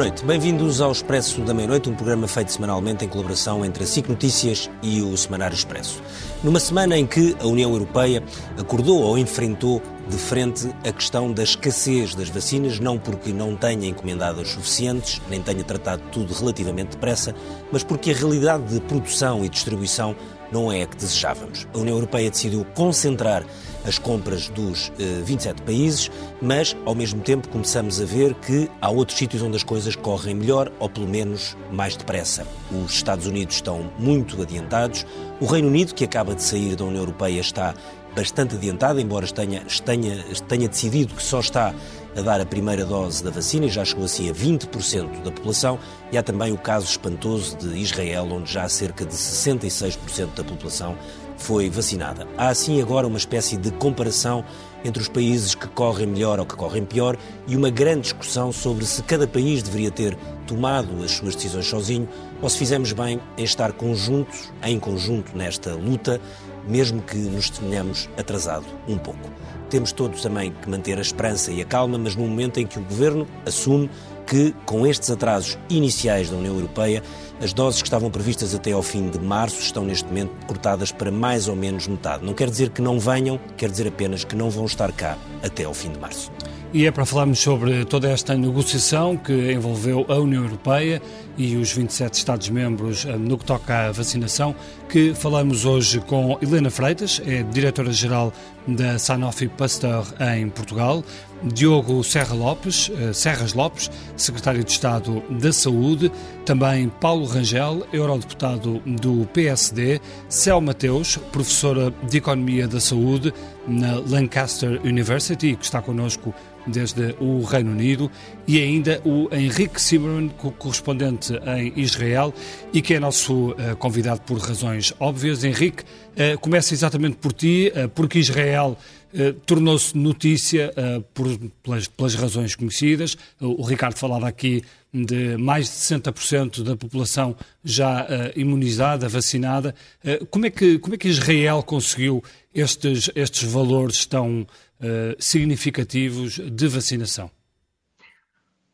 noite, bem-vindos ao Expresso da Meia-Noite, um programa feito semanalmente em colaboração entre a SIC Notícias e o Semanário Expresso. Numa semana em que a União Europeia acordou ou enfrentou de frente a questão da escassez das vacinas, não porque não tenha encomendado as suficientes, nem tenha tratado tudo relativamente depressa, mas porque a realidade de produção e distribuição não é a que desejávamos. A União Europeia decidiu concentrar as compras dos eh, 27 países, mas ao mesmo tempo começamos a ver que há outros sítios onde as coisas correm melhor ou pelo menos mais depressa. Os Estados Unidos estão muito adiantados, o Reino Unido, que acaba de sair da União Europeia, está bastante adiantado, embora tenha, tenha, tenha decidido que só está a dar a primeira dose da vacina e já chegou assim a 20% da população. E há também o caso espantoso de Israel, onde já cerca de 66% da população foi vacinada. Há assim agora uma espécie de comparação entre os países que correm melhor ou que correm pior e uma grande discussão sobre se cada país deveria ter tomado as suas decisões sozinho ou se fizemos bem em estar conjuntos, em conjunto nesta luta, mesmo que nos tenhamos atrasado um pouco. Temos todos também que manter a esperança e a calma, mas no momento em que o Governo assume que, com estes atrasos iniciais da União Europeia, as doses que estavam previstas até ao fim de março estão neste momento cortadas para mais ou menos metade. Não quer dizer que não venham, quer dizer apenas que não vão estar cá até ao fim de março. E é para falarmos sobre toda esta negociação que envolveu a União Europeia e os 27 Estados-membros eh, no que toca à vacinação, que falamos hoje com Helena Freitas, é diretora-geral da Sanofi Pasteur em Portugal, Diogo Serra Lopes, eh, Serras Lopes, secretário de Estado da Saúde, também Paulo Rangel, eurodeputado do PSD, Cel Mateus, professora de Economia da Saúde na Lancaster University, que está connosco desde o Reino Unido, e ainda o Henrique Zimmermann, correspondente em Israel, e que é nosso uh, convidado por razões óbvias. Henrique, uh, começa exatamente por ti, porque Israel tornou-se notícia por, pelas, pelas, razões conhecidas. O Ricardo falava aqui de mais de 60% da população já imunizada, vacinada. como, é que, como é que Israel conseguiu estes, estes valores tão significativos de vacinação?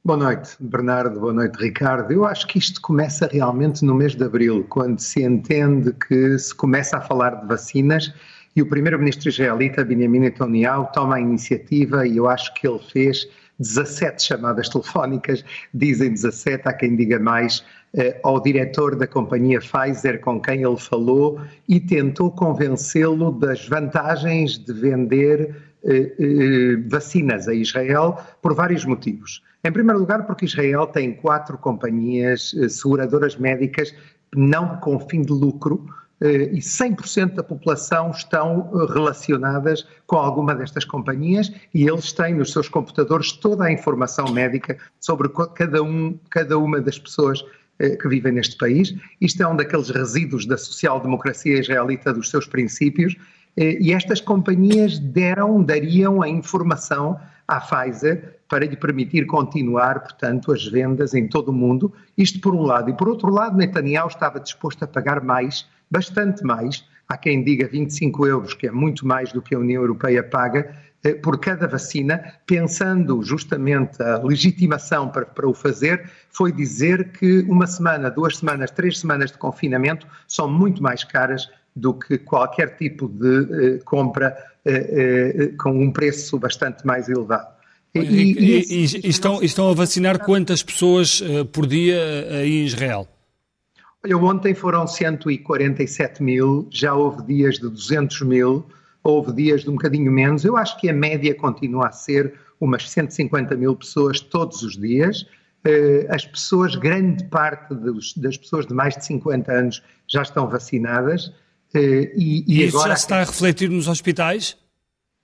Boa noite, Bernardo. Boa noite, Ricardo. Eu acho que isto começa realmente no mês de abril, quando se entende que se começa a falar de vacinas e o primeiro-ministro israelita, Benjamin Netanyahu, toma a iniciativa e eu acho que ele fez 17 chamadas telefónicas, dizem 17, há quem diga mais, eh, ao diretor da companhia Pfizer com quem ele falou e tentou convencê-lo das vantagens de vender eh, eh, vacinas a Israel por vários motivos. Em primeiro lugar, porque Israel tem quatro companhias seguradoras médicas não com fim de lucro, e 100% da população estão relacionadas com alguma destas companhias e eles têm nos seus computadores toda a informação médica sobre cada, um, cada uma das pessoas eh, que vivem neste país. Isto é um daqueles resíduos da social-democracia israelita dos seus princípios eh, e estas companhias deram, dariam a informação à Pfizer para lhe permitir continuar, portanto, as vendas em todo o mundo. Isto por um lado. E por outro lado, Netanyahu estava disposto a pagar mais, bastante mais, há quem diga 25 euros, que é muito mais do que a União Europeia paga, eh, por cada vacina, pensando justamente a legitimação para, para o fazer, foi dizer que uma semana, duas semanas, três semanas de confinamento são muito mais caras do que qualquer tipo de eh, compra eh, eh, com um preço bastante mais elevado. E, e, e, e estão, estão, a vacinar quantas pessoas uh, por dia em Israel? Olha, ontem foram 147 mil, já houve dias de 200 mil, houve dias de um bocadinho menos. Eu acho que a média continua a ser umas 150 mil pessoas todos os dias. Eh, as pessoas, grande parte dos, das pessoas de mais de 50 anos já estão vacinadas. Eh, e, e, e isso agora, já se está a refletir nos hospitais?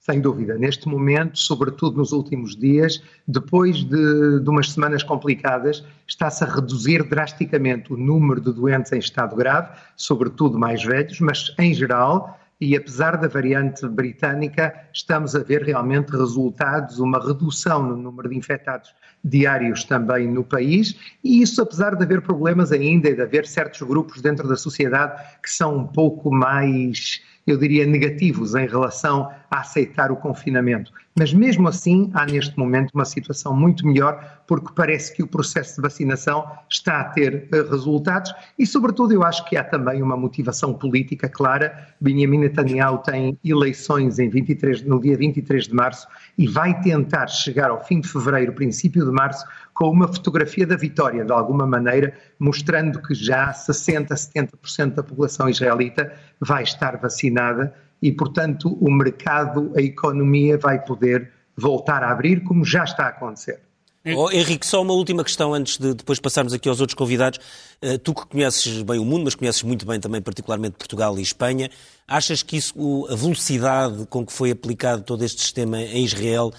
Sem dúvida. Neste momento, sobretudo nos últimos dias, depois de, de umas semanas complicadas, está-se a reduzir drasticamente o número de doentes em estado grave, sobretudo mais velhos, mas em geral e apesar da variante britânica, estamos a ver realmente resultados, uma redução no número de infectados diários também no país, e isso apesar de haver problemas ainda e de haver certos grupos dentro da sociedade que são um pouco mais eu diria, negativos em relação a aceitar o confinamento. Mas mesmo assim, há neste momento uma situação muito melhor, porque parece que o processo de vacinação está a ter uh, resultados e, sobretudo, eu acho que há também uma motivação política clara. Benjamin Netanyahu tem eleições em 23, no dia 23 de março e vai tentar chegar ao fim de fevereiro, princípio de março, com uma fotografia da vitória, de alguma maneira, mostrando que já 60, 70% da população israelita vai estar vacinada e, portanto, o mercado, a economia vai poder voltar a abrir, como já está a acontecer. Oh, Henrique, só uma última questão antes de depois passarmos aqui aos outros convidados. Uh, tu que conheces bem o mundo, mas conheces muito bem também, particularmente Portugal e Espanha, achas que isso, a velocidade com que foi aplicado todo este sistema em Israel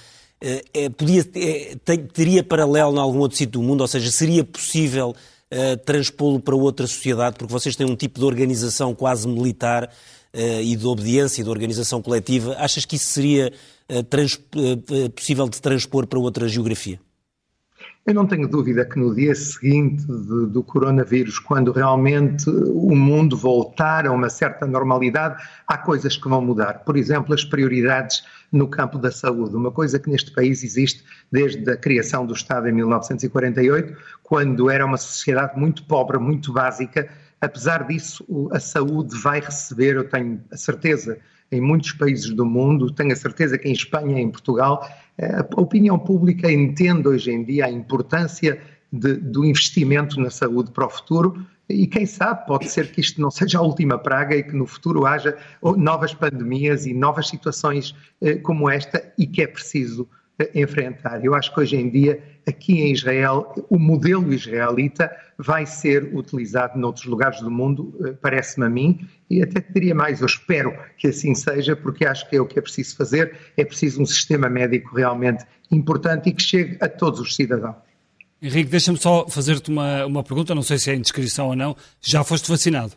é, podia, é, teria paralelo em algum outro sítio do mundo? Ou seja, seria possível uh, transpô-lo para outra sociedade? Porque vocês têm um tipo de organização quase militar uh, e de obediência e de organização coletiva. Achas que isso seria uh, trans, possível de transpor para outra geografia? Eu não tenho dúvida que no dia seguinte de, do coronavírus, quando realmente o mundo voltar a uma certa normalidade, há coisas que vão mudar. Por exemplo, as prioridades no campo da saúde, uma coisa que neste país existe desde a criação do Estado em 1948, quando era uma sociedade muito pobre, muito básica. Apesar disso, a saúde vai receber, eu tenho a certeza, em muitos países do mundo, tenho a certeza que em Espanha e em Portugal, eh, a opinião pública entende hoje em dia a importância de, do investimento na saúde para o futuro. E quem sabe pode ser que isto não seja a última praga e que no futuro haja novas pandemias e novas situações eh, como esta e que é preciso enfrentar. Eu acho que hoje em dia, aqui em Israel, o modelo israelita vai ser utilizado noutros lugares do mundo, eh, parece-me a mim, e até diria mais, eu espero que assim seja, porque acho que é o que é preciso fazer, é preciso um sistema médico realmente importante e que chegue a todos os cidadãos. Henrique, deixa-me só fazer-te uma, uma pergunta, não sei se é indiscrição ou não. Já foste vacinado?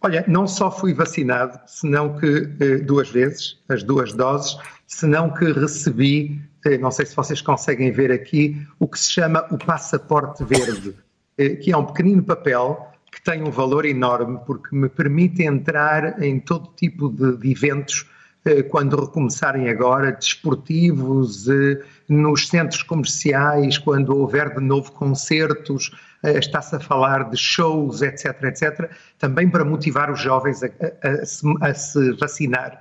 Olha, não só fui vacinado, senão que eh, duas vezes, as duas doses, senão que recebi, eh, não sei se vocês conseguem ver aqui, o que se chama o passaporte verde, eh, que é um pequenino papel que tem um valor enorme porque me permite entrar em todo tipo de, de eventos quando recomeçarem agora, desportivos, nos centros comerciais, quando houver de novo concertos, está-se a falar de shows, etc, etc, também para motivar os jovens a, a, a, a se vacinar.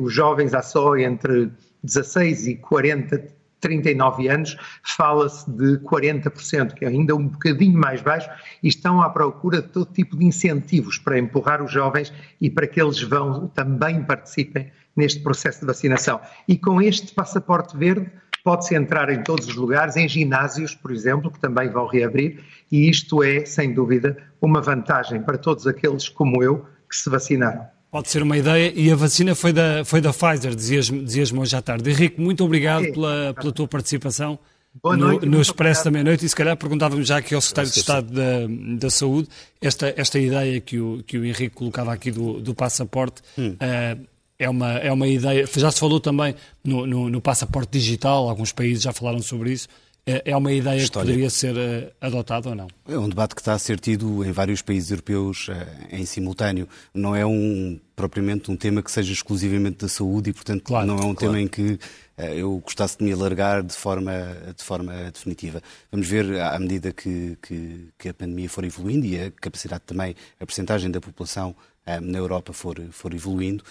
Os jovens há só entre 16 e 40, 39 anos, fala-se de 40%, que é ainda um bocadinho mais baixo, e estão à procura de todo tipo de incentivos para empurrar os jovens e para que eles vão também participem neste processo de vacinação. E com este passaporte verde pode-se entrar em todos os lugares, em ginásios, por exemplo, que também vão reabrir, e isto é, sem dúvida, uma vantagem para todos aqueles como eu que se vacinaram. Pode ser uma ideia, e a vacina foi da, foi da Pfizer, dizias-me dizias hoje à tarde. Henrique, muito obrigado é. pela, pela tua participação. Boa noite, no, no Expresso da Meia-Noite, e se calhar perguntávamos já aqui ao Secretário de Estado da, da Saúde esta, esta ideia que o, que o Henrique colocava aqui do, do passaporte. Hum. Uh, é uma, é uma ideia. Já se falou também no, no, no passaporte digital, alguns países já falaram sobre isso. É, é uma ideia História. que poderia ser uh, adotada ou não? É um debate que está a ser tido em vários países europeus uh, em simultâneo. Não é um, propriamente um tema que seja exclusivamente da saúde e, portanto, claro, não é um claro. tema em que uh, eu gostasse de me alargar de forma, de forma definitiva. Vamos ver, à medida que, que, que a pandemia for evoluindo e a capacidade também, a percentagem da população na Europa for, for evoluindo,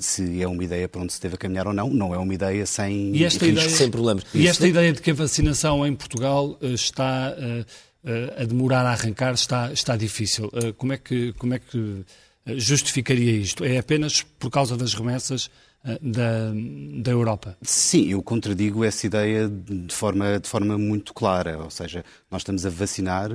se é uma ideia para onde se deve caminhar ou não, não é uma ideia sem e esta riscos, ideia, sem problemas. E esta ideia de que a vacinação em Portugal eh, está eh, eh, a demorar a arrancar está, está difícil. Como é, que, como é que justificaria isto? É apenas por causa das remessas da, da Europa? Sim, eu contradigo essa ideia de forma, de forma muito clara. Ou seja, nós estamos a vacinar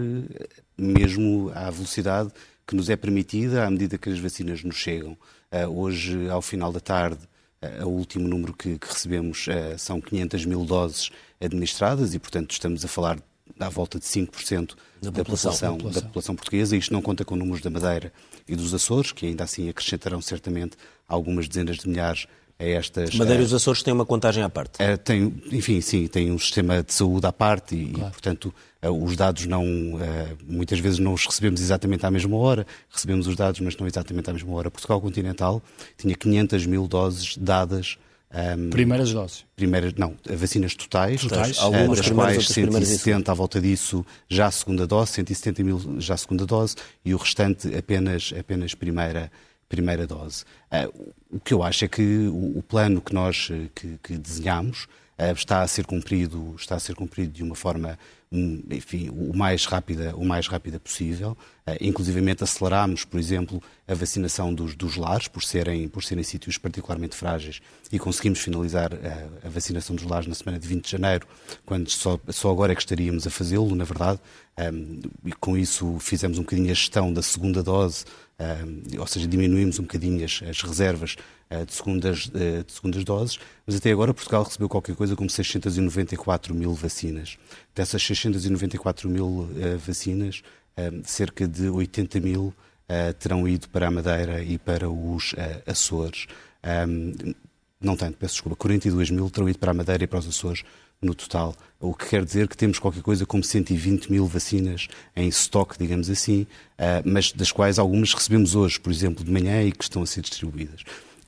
mesmo à velocidade que nos é permitida à medida que as vacinas nos chegam. Uh, hoje, ao final da tarde, uh, o último número que, que recebemos uh, são 500 mil doses administradas e, portanto, estamos a falar à volta de 5% da, da, população, população, da população portuguesa. Isto não conta com números da Madeira e dos Açores, que ainda assim acrescentarão certamente algumas dezenas de milhares a estas. Madeira e os Açores têm uma contagem à parte. É, tem, enfim, sim, tem um sistema de saúde à parte e, claro. e portanto, os dados não. Muitas vezes não os recebemos exatamente à mesma hora, recebemos os dados, mas não exatamente à mesma hora. Portugal Continental tinha 500 mil doses dadas um, primeiras doses? Primeiras, não, vacinas totais, totais. algumas das quais 170 à volta disso já a segunda dose, 170 mil já a segunda dose e o restante apenas, apenas primeira, primeira dose. Uh, o que eu acho é que o, plano que nós que, que desenhamos está a ser cumprido, está a ser cumprido de uma forma enfim, o mais rápida, o mais rápida possível. Uh, inclusivamente aceleramos, por exemplo, a vacinação dos, dos lares, por serem, por serem sítios particularmente frágeis, e conseguimos finalizar a, a vacinação dos lares na semana de 20 de janeiro, quando só, só agora é que estaríamos a fazê-lo, na verdade. Um, e com isso fizemos um bocadinho a gestão da segunda dose, um, ou seja, diminuímos um bocadinho as, as reservas de, segundas, uh, de segundas doses, mas até agora Portugal recebeu qualquer coisa como 694 mil vacinas. Dessas 694 mil uh, vacinas, cerca de 80 mil terão ido para a Madeira e para os Açores. Não tanto, peço desculpa, 42 mil terão ido para a Madeira e para os Açores no total, o que quer dizer que temos qualquer coisa como 120 mil vacinas em estoque, digamos assim, mas das quais algumas recebemos hoje, por exemplo, de manhã e que estão a ser distribuídas.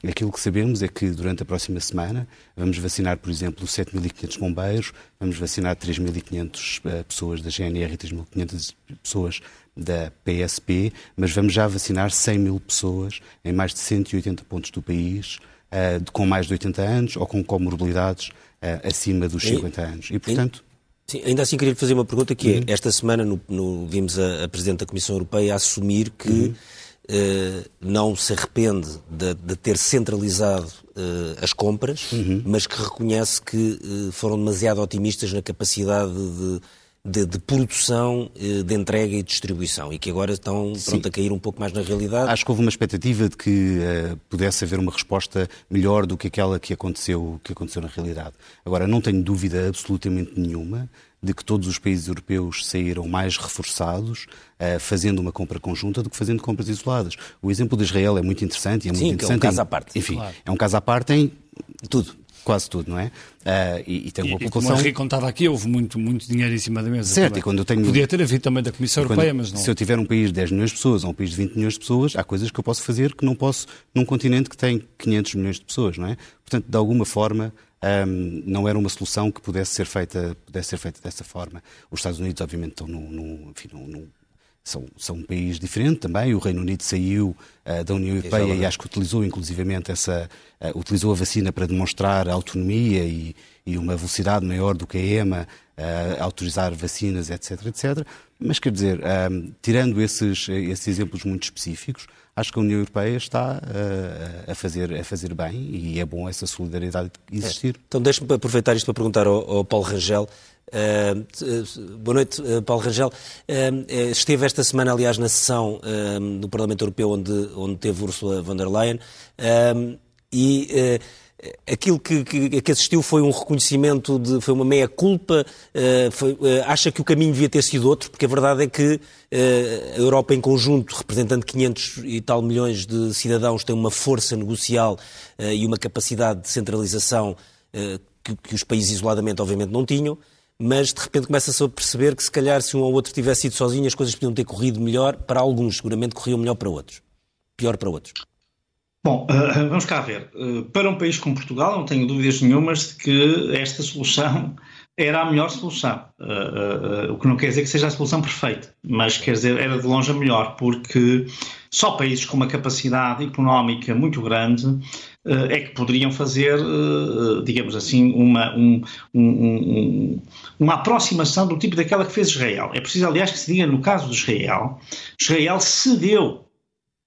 Aquilo que sabemos é que durante a próxima semana vamos vacinar, por exemplo, 7.500 bombeiros, vamos vacinar 3.500 ah, pessoas da GNR e 3.500 pessoas da PSP, mas vamos já vacinar 100 mil pessoas em mais de 180 pontos do país, uh, com mais de 80 anos ou com comorbilidades uh, acima dos 50 e, anos. E, portanto. Sim, ainda assim queria fazer uma pergunta que é, uhum. esta semana no, no, vimos a, a, Presidente da Comissão Europeia assumir que uhum. Uh, não se arrepende de, de ter centralizado uh, as compras, uhum. mas que reconhece que uh, foram demasiado otimistas na capacidade de de, de, produção, eh, de entrega e distribuição e que agora estão pronto, a cair um pouco mais na realidade. Acho que houve uma expectativa de que uh, pudesse haver uma resposta melhor do que aquela que aconteceu, que aconteceu na realidade. Agora, não tenho dúvida absolutamente nenhuma de que todos os países europeus saíram mais reforçados uh, fazendo uma compra conjunta do que fazendo compras isoladas. O exemplo de Israel é muito interessante e é muito Sim, interessante. é um caso à parte. Enfim, claro. é um caso à parte em tudo quase tudo, não é? Uh, e, e, tem uma e, população. Como a Henrique contava aqui, houve muito, muito dinheiro em cima da mesa. Certo, também. e quando eu tenho. Podia ter havido também da Comissão quando, Europeia, mas não. Se eu tiver um país de 10 milhões de pessoas ou um país de 20 milhões de pessoas, há coisas que eu posso fazer que não posso num continente que tem 500 milhões de pessoas, não é? Portanto, de alguma forma. Um, não era uma solução que pudesse ser feita, pudesse ser feita dessa forma. Os Estados Unidos, obviamente, estão num, num, enfim, num são, são um país diferente também. O Reino Unido saiu uh, da União Europeia e acho que utilizou inclusivamente essa, uh, utilizou a vacina para demonstrar autonomia e, e, uma velocidade maior do que a EMA, uh, autorizar vacinas, etc, etc. Mas quer dizer, tirando esses, esses exemplos muito específicos, acho que a União Europeia está a, fazer, a fazer bem e é bom essa solidariedade existir. É. Então deixe-me aproveitar isto para perguntar ao, ao Paulo Rangel. Uh, boa noite, uh, Paulo Rangel. Uh, esteve esta semana, aliás, na sessão do Parlamento Europeu onde, onde teve Ursula von der Leyen e aquilo que, que, que, assistiu foi um reconhecimento, de, foi uma meia-culpa, acha que o caminho devia ter sido outro, porque a verdade é que a Europa em conjunto, representando 500 e tal milhões de cidadãos, tem uma força negocial e uma capacidade de centralização que, que os países isoladamente obviamente não tinham mas de repente começa-se a perceber que se calhar se um ou outro tivesse ido sozinho as coisas podiam ter corrido melhor para alguns, seguramente corriam melhor para outros, pior para outros. Bom, uh, vamos cá ver. Uh, para um país como Portugal, não tenho dúvidas nenhumas de que esta solução era a melhor solução. Uh, o que não quer dizer que seja a solução perfeita, mas quer dizer, era de longe a melhor, porque só países com uma capacidade económica muito grande é que poderiam fazer, digamos assim, uma, um, um, uma aproximação do tipo daquela que fez Israel. É preciso, aliás, que se diga no caso de Israel, Israel cedeu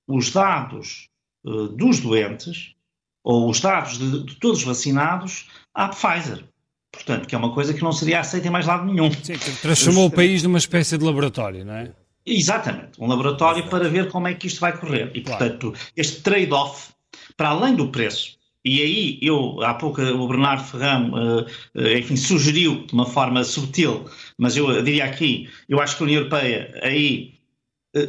os dados uh, dos doentes ou os dados de, de, todos vacinados à Pfizer. Portanto, que é uma coisa que não seria aceita em mais lado nenhum. Sim, transformou os, o país numa espécie de laboratório, não é? Exatamente, um laboratório Exato. para ver como é que isto vai correr. E, claro. portanto, este trade-off, para além do preço, e aí eu, há pouco o Bernardo Ferrão, uh, uh, enfim, sugeriu de uma forma subtil, mas eu diria aqui, eu acho que a União Europeia aí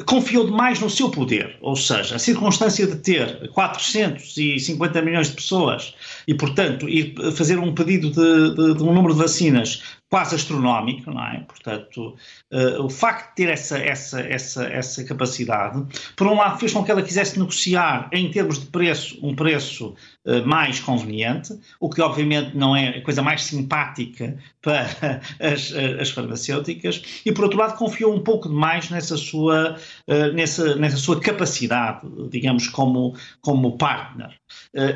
confiou demais no seu poder, ou seja, a circunstância de ter 450 milhões de pessoas e, portanto, ir fazer um pedido de, de, de um número de vacinas quase astronómico, não é? Portanto, uh, o facto de ter essa, essa, essa, essa capacidade, por um lado, fez com que ela quisesse negociar em termos de preço, um preço uh, mais conveniente, o que obviamente não é a coisa mais simpática para as, as farmacêuticas, e por outro lado, confiou um pouco demais nessa sua, uh, nessa, nessa sua capacidade, digamos, como, como partner.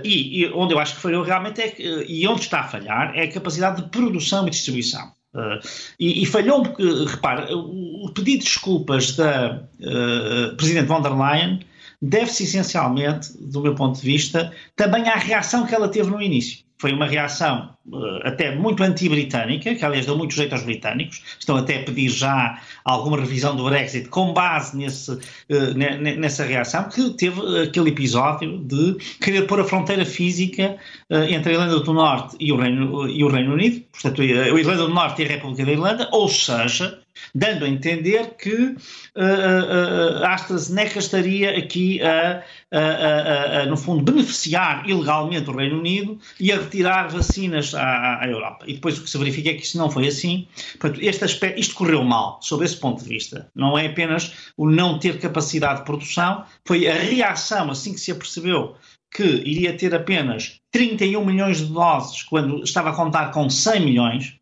E, e, onde eu acho que falhou realmente é e onde está a falhar, é a capacidade de produção e distribuição. Uh, e, e, falhou porque, repare, o, o, pedido de desculpas da uh, Presidente von der Leyen deve-se essencialmente, do meu ponto de vista, também à reação que ela teve no início foi uma reação uh, até muito anti-britânica, que aliás deu muito jeito aos britânicos, estão até a pedir já alguma revisão do Brexit com base nesse, uh, nessa reação, que teve aquele episódio de querer pôr a fronteira física uh, entre a Irlanda do Norte e o, Reino, e o Reino Unido, portanto a Irlanda do Norte e a República da Irlanda, ou seja, dando a entender que uh, uh, a AstraZeneca estaria aqui a, a, a, no fundo, beneficiar ilegalmente o Reino Unido e a retirar vacinas à, à, Europa. E depois o que se verifica é que isso não foi assim. Portanto, este aspecto, isto correu mal, sob esse ponto de vista. Não é apenas o não ter capacidade de produção, foi a reação, assim que se apercebeu que iria ter apenas 31 milhões de doses, quando estava a contar com 100 milhões,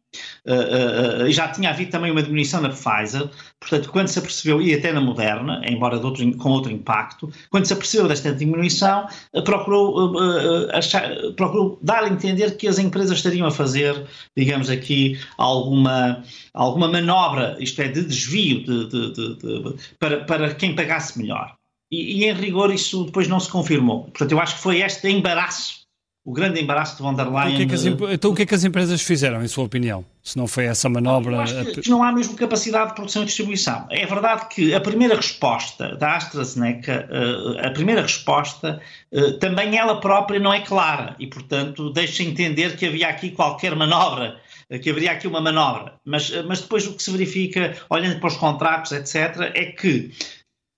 Uh, uh, já tinha havido também uma diminuição na Pfizer, portanto, quando se apercebeu, e até na Moderna, embora outro, com outro impacto, quando se apercebeu desta diminuição, uh, procurou, procurou dar a entender que as empresas estariam a fazer, digamos aqui, alguma, alguma manobra, isto é, de desvio de, de, de, de para, para quem pagasse melhor. E, e, em rigor isso depois não se confirmou. Portanto, eu acho que foi este embaraço o grande embaraço de von der Leyen. Então o, que é as, então o que é que as empresas fizeram, em sua opinião? Se não foi essa manobra. Eu acho que, que não há mesmo capacidade de produção e distribuição. É verdade que a primeira resposta da AstraZeneca, eh, a primeira resposta, eh, também ela própria não é clara e, portanto, deixa entender que havia aqui qualquer manobra eh, que haveria aqui uma manobra. Mas, mas depois o que se verifica, olhando para os contratos, etc., é que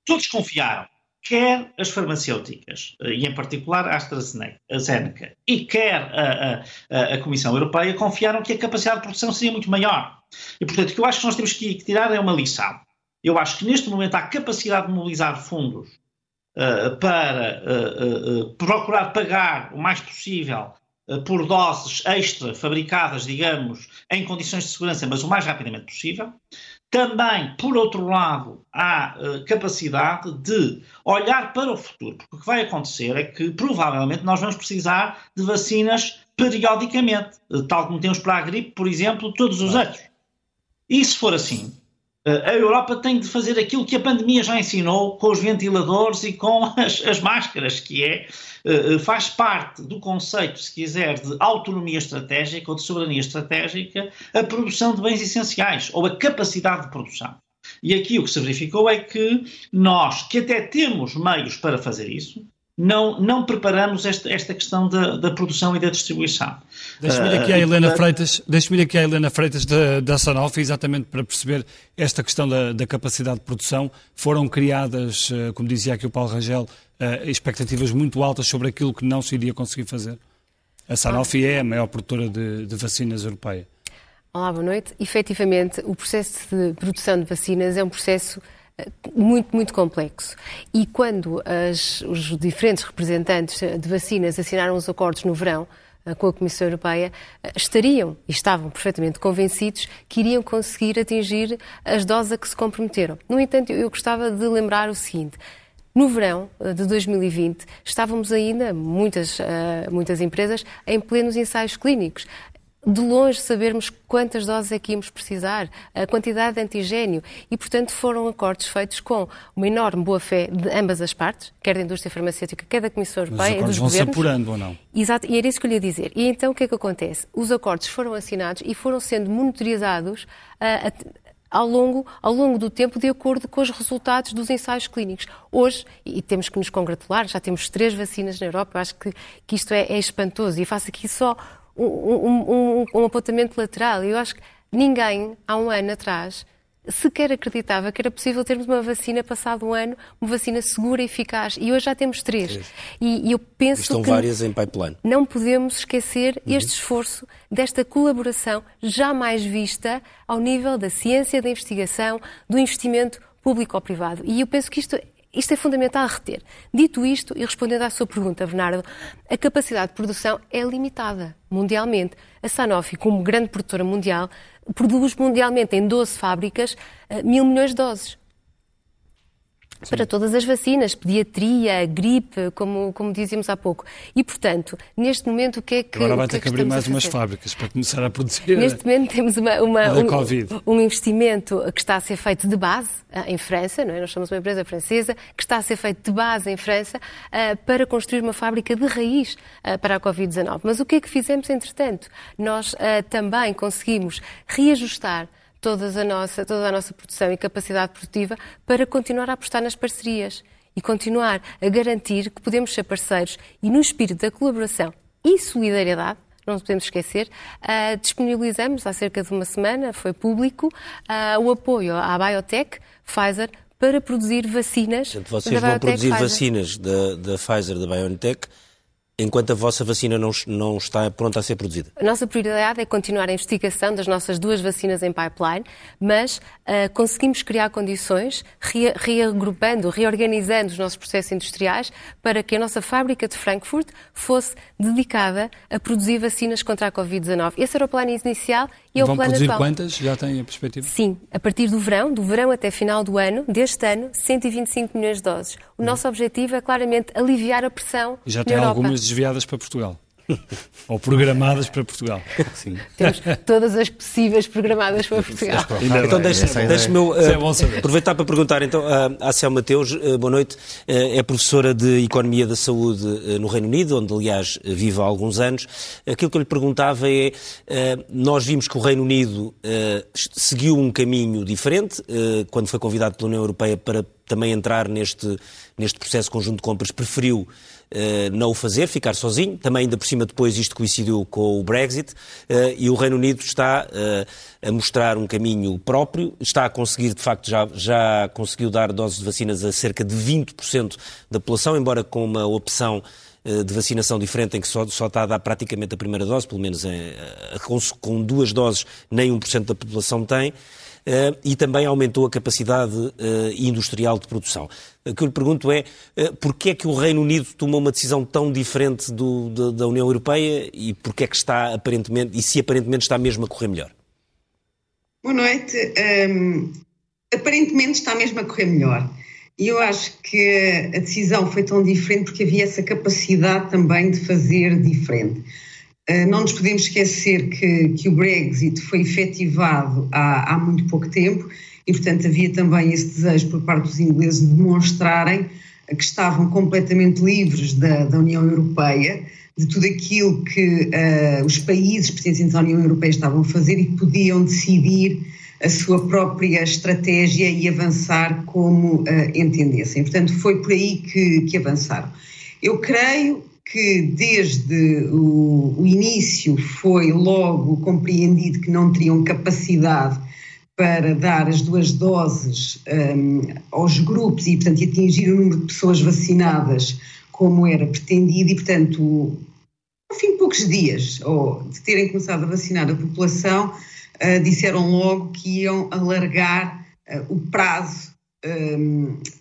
todos confiaram quer as farmacêuticas, eh, e em particular a AstraZeneca, e quer a, a, a, Comissão Europeia, confiaram que a capacidade de produção seria muito maior. E, portanto, o que eu acho que nós temos que tirar é uma lição. Eu acho que neste momento há capacidade de mobilizar fundos uh, para uh, uh, procurar pagar o mais possível por doses extra fabricadas, digamos, em condições de segurança, mas o mais rapidamente possível. Também, por outro lado, há uh, capacidade de olhar para o futuro, porque o que vai acontecer é que provavelmente nós vamos precisar de vacinas periodicamente, uh, tal como temos para a gripe, por exemplo, todos os anos. E se for assim, a Europa tem de fazer aquilo que a pandemia já ensinou com os ventiladores e com as, as máscaras, que é eh, eh, faz parte do conceito, se quiser, de autonomia estratégica ou de soberania estratégica, a produção de bens essenciais ou a capacidade de produção. E aqui o que se verificou é que nós, que até temos meios para fazer isso, não, não preparamos esta, esta questão da, da produção e da distribuição. Deixe-me ir aqui à Helena Freitas, deixe-me ir aqui à Helena Freitas da, da Sanofi, exatamente para perceber esta questão da, da capacidade de produção. Foram criadas, uh, como dizia aqui o Paulo Rangel, uh, expectativas muito altas sobre aquilo que não se iria conseguir fazer. A Sanofi é a maior produtora de, de vacinas europeia. Olá, boa noite. Efetivamente, o processo de produção de vacinas é um processo muito, muito complexo. E quando as, os diferentes representantes de vacinas assinaram os acordos no verão, eh, com a Comissão Europeia, eh, estariam e estavam perfeitamente convencidos que iriam conseguir atingir as doses a que se comprometeram. No entanto, eu gostava de lembrar o seguinte. No verão eh, de 2020, estávamos ainda, muitas, muitas empresas, em plenos ensaios clínicos de longe sabermos quantas doses é que íamos precisar, a quantidade de antigênio e, portanto, foram acordos feitos com uma enorme boa-fé de ambas as partes, quer da indústria farmacêutica, quer da Comissão Europeia e dos vão governos. vão se apurando ou não? Exato, e era isso que eu lhe ia dizer. E então o que é que acontece? Os acordos foram assinados e foram sendo monitorizados uh, ao longo, ao longo do tempo de acordo com os resultados dos ensaios clínicos. Hoje, e temos que nos congratular, já temos três vacinas na Europa, eu acho que, que isto é, é espantoso e faço aqui só um, um, um, um apontamento lateral. Eu acho que ninguém, há um ano atrás, sequer acreditava que era possível termos uma vacina passado um ano, uma vacina segura e eficaz. E hoje já temos três. E, e eu penso Estão que várias em pipeline. não podemos esquecer uhum. este esforço desta colaboração jamais vista ao nível da ciência, da investigação, do investimento público ou privado. E eu penso que isto isto é fundamental a reter. Dito isto, e respondendo à sua pergunta, Bernardo, a capacidade de produção é limitada mundialmente. A Sanofi, como grande produtora mundial, produz mundialmente em 12 fábricas eh, mil milhões de doses. Sim. para todas as vacinas, pediatria, gripe, como, como dizíamos há pouco. E, portanto, neste momento, o que é que. Agora vai ter é que, que abrir mais umas fábricas para começar a produzir. Neste momento temos uma, uma um, um, investimento que está a ser feito de base uh, em França, não é? nós somos uma empresa francesa, que está a ser feito de base em França uh, para construir uma fábrica de raiz uh, para a Covid-19. Mas o que é que fizemos, entretanto? Nós também conseguimos reajustar toda a nossa, toda a nossa produção e capacidade produtiva para continuar a apostar nas parcerias e continuar a garantir que podemos ser parceiros e no espírito da colaboração e solidariedade, não podemos esquecer, uh, disponibilizamos há cerca de uma semana, foi público, uh, o apoio à biotech Pfizer para produzir vacinas. Portanto, vocês vão produzir Pfizer. vacinas da, da Pfizer, da BioNTech, enquanto a vossa vacina não, não está pronta a ser produzida? A nossa prioridade é continuar a investigação das nossas duas vacinas em pipeline, mas uh, conseguimos criar condições, re reagrupando, reorganizando os nossos processos industriais, para que a nossa fábrica de Frankfurt fosse dedicada a produzir vacinas contra a Covid-19. Esse era o plano inicial e é o Vão plano produzir atual. quantas? Já têm a perspectiva? Sim, a partir do verão, do verão até final do ano, deste ano, 125 milhões de doses. O hum. nosso objetivo é claramente aliviar a pressão e já tem algumas desviadas para Portugal. Ou programadas para Portugal. Sim. Temos todas as possíveis programadas para Portugal. Então deixe-me deixe uh, é aproveitar para perguntar então a uh, Céu Mateus, uh, boa noite, uh, é professora de Economia da Saúde uh, no Reino Unido, onde aliás vive há alguns anos. Aquilo que eu lhe perguntava é, uh, nós vimos que o Reino Unido seguiu um caminho diferente quando foi convidado pela União Europeia para também entrar neste, neste processo conjunto de compras, preferiu não o fazer, ficar sozinho. Também, ainda por cima, depois isto coincidiu com o Brexit uh, e o Reino Unido está uh, a mostrar um caminho próprio, está a conseguir, de facto, já, já conseguiu dar doses de vacinas a cerca de 20% da população, embora com uma opção de vacinação diferente em que só, só está a dar praticamente a primeira dose, pelo menos com, com duas doses nem 1% da população tem. Eh, e também aumentou a capacidade eh, industrial de produção. O que eu lhe pergunto é uh, porquê é que o Reino Unido tomou uma decisão tão diferente do, da, da União Europeia e porquê é que está aparentemente, e se aparentemente está mesmo a correr melhor? Boa noite. Um, aparentemente está mesmo a correr melhor. E eu acho que a decisão foi tão diferente porque havia essa capacidade também de fazer diferente. Eh, não nos podemos esquecer que, que o Brexit foi efetivado há, há, muito pouco tempo e, portanto, havia também esse desejo por parte dos ingleses de demonstrarem que estavam completamente livres da, da União Europeia, de tudo aquilo que uh, os países pertencentes à União Europeia estavam a fazer e que podiam decidir a sua própria estratégia e avançar como uh, entendessem. Portanto, foi por aí que, que avançaram. Eu creio que desde o, o, início foi logo compreendido que não teriam capacidade para dar as duas doses um, aos grupos e, portanto, atingir o número de pessoas vacinadas como era pretendido e, portanto, ao fim de poucos dias ou de terem começado a vacinar a população, uh, disseram logo que iam alargar uh, o prazo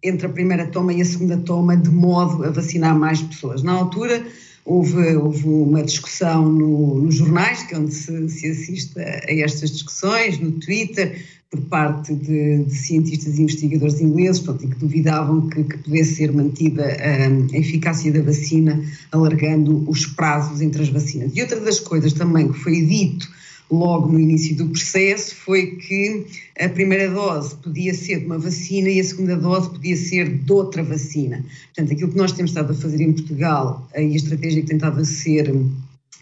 entre a primeira toma e a segunda toma, de modo a vacinar mais pessoas. Na altura, houve, houve uma discussão no, nos jornais, que é onde se, se assiste a, estas discussões, no Twitter, por parte de, de cientistas e investigadores ingleses, portanto, que duvidavam que, que pudesse ser mantida a, a eficácia da vacina, alargando os prazos entre as vacinas. E outra das coisas também que foi dito logo no início do processo foi que a primeira dose podia ser de uma vacina e a segunda dose podia ser de outra vacina. Portanto, aquilo que nós temos estado a fazer em Portugal e a estratégia que tem estado a ser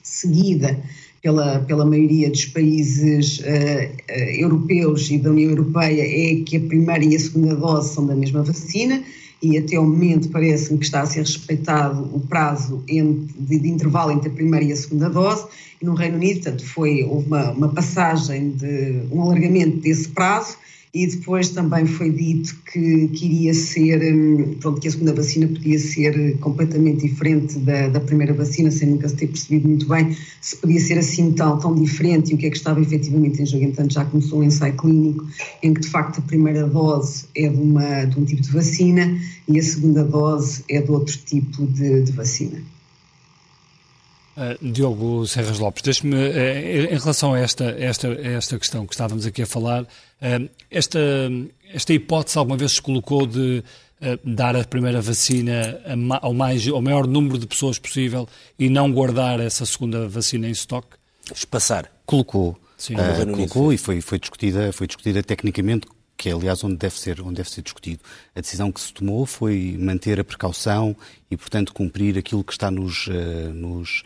seguida pela, pela maioria dos países uh, europeus e da União Europeia é que a primeira e a segunda dose são da mesma vacina e até ao momento parece-me que está a ser respeitado o prazo de, de, intervalo entre a primeira e a segunda dose, e no Reino Unido, portanto, foi, houve uma, uma passagem de um alargamento desse prazo, e depois também foi dito que, que iria ser, hum, pronto, que a segunda vacina podia ser completamente diferente da, da primeira vacina, sem nunca se ter percebido muito bem se podia ser assim tão, tão diferente e o que é que estava efetivamente em jogo. Entanto, já começou um ensaio clínico em que, de facto, a primeira dose é de, uma, de um tipo de vacina e a segunda dose é de outro tipo de, de vacina. Uh, Diogo Serras Lopes, deixe-me, uh, em relação a esta, esta, esta questão que estávamos aqui a falar, esta, esta hipótese alguma vez se colocou de dar a primeira vacina ao, mais, ao maior número de pessoas possível e não guardar essa segunda vacina em estoque? Espaçar. Colocou. Sim, colocou e foi, foi, discutida, foi discutida tecnicamente que é aliás onde deve ser onde deve ser discutido. A decisão que se tomou foi manter a precaução e, portanto, cumprir aquilo que está nos, uh, nos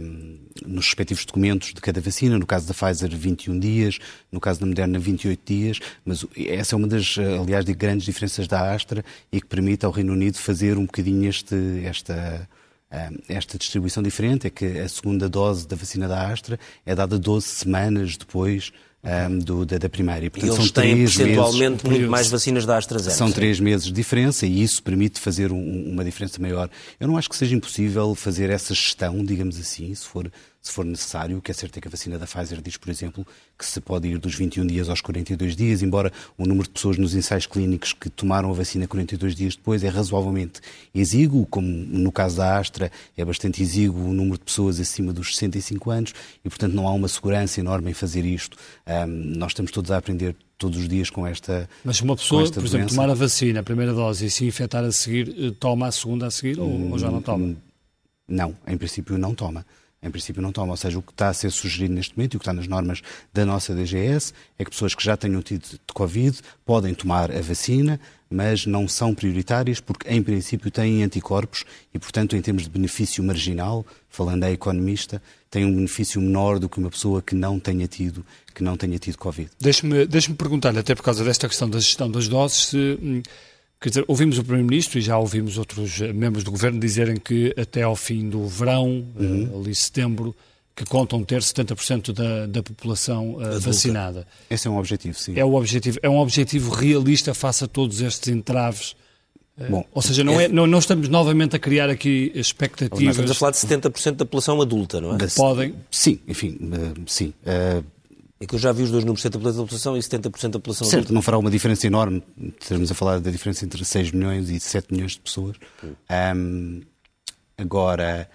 um, nos respectivos documentos de cada vacina, no caso da Pfizer 21 dias, no caso da Moderna 28 dias, mas essa é uma das, aliás, de grandes diferenças da Astra e que permite ao Reino Unido fazer um bocadinho este, esta, esta distribuição diferente, é que a segunda dose da vacina da Astra é dada 12 semanas depois um, do, da, da, primeira. E, portanto, e eles têm percentualmente meses, muito mais vacinas da AstraZeneca. São três meses de diferença e isso permite fazer um, uma diferença maior. Eu não acho que seja impossível fazer essa gestão, digamos assim, se for se for necessário. O que é certo é que a vacina da Pfizer diz, por exemplo, que se pode ir dos 21 dias aos 42 dias, embora o número de pessoas nos ensaios clínicos que tomaram a vacina 42 dias depois é razoavelmente exíguo, como no caso da Astra é bastante exíguo o número de pessoas acima dos 65 anos e, portanto, não há uma segurança enorme em fazer isto. Um, nós estamos todos a aprender todos os dias com esta Mas uma pessoa, por exemplo, doença. tomar a vacina, a primeira dose, e se infectar a seguir, eh, toma a segunda a seguir ou, ou já não toma? Hum, não, em princípio não toma em princípio não toma. Ou seja, o que está a ser sugerido neste momento e o que está nas normas da nossa DGS é que pessoas que já tenham tido de Covid podem tomar a vacina, mas não são prioritárias porque, em princípio, têm anticorpos e, portanto, em termos de benefício marginal, falando a economista, têm um benefício menor do que uma pessoa que não tenha tido, que não tenha tido Covid. Deixe-me deixe perguntar-lhe, até por causa desta questão da gestão das doses, se hum, Quer dizer, ouvimos o Primeiro-Ministro e já ouvimos outros eh, membros do Governo dizerem que até ao fim do verão, eh, uhum. ali setembro, que contam ter 70% da, da população uh, vacinada. Esse é um objetivo, sim. É, o objetivo, é um objetivo realista face a todos estes entraves. Bom, ou seja, não, é, é, não, não, estamos novamente a criar aqui expectativas. Nós estamos a falar de 70% da população adulta, não é? Podem. Sim, enfim, sim. É que eu já vi os dois números, 70% da população e 70% da população Certo, adulta. não fará uma diferença enorme. Estamos a falar da diferença entre 6 milhões e 7 milhões de pessoas. Um, agora,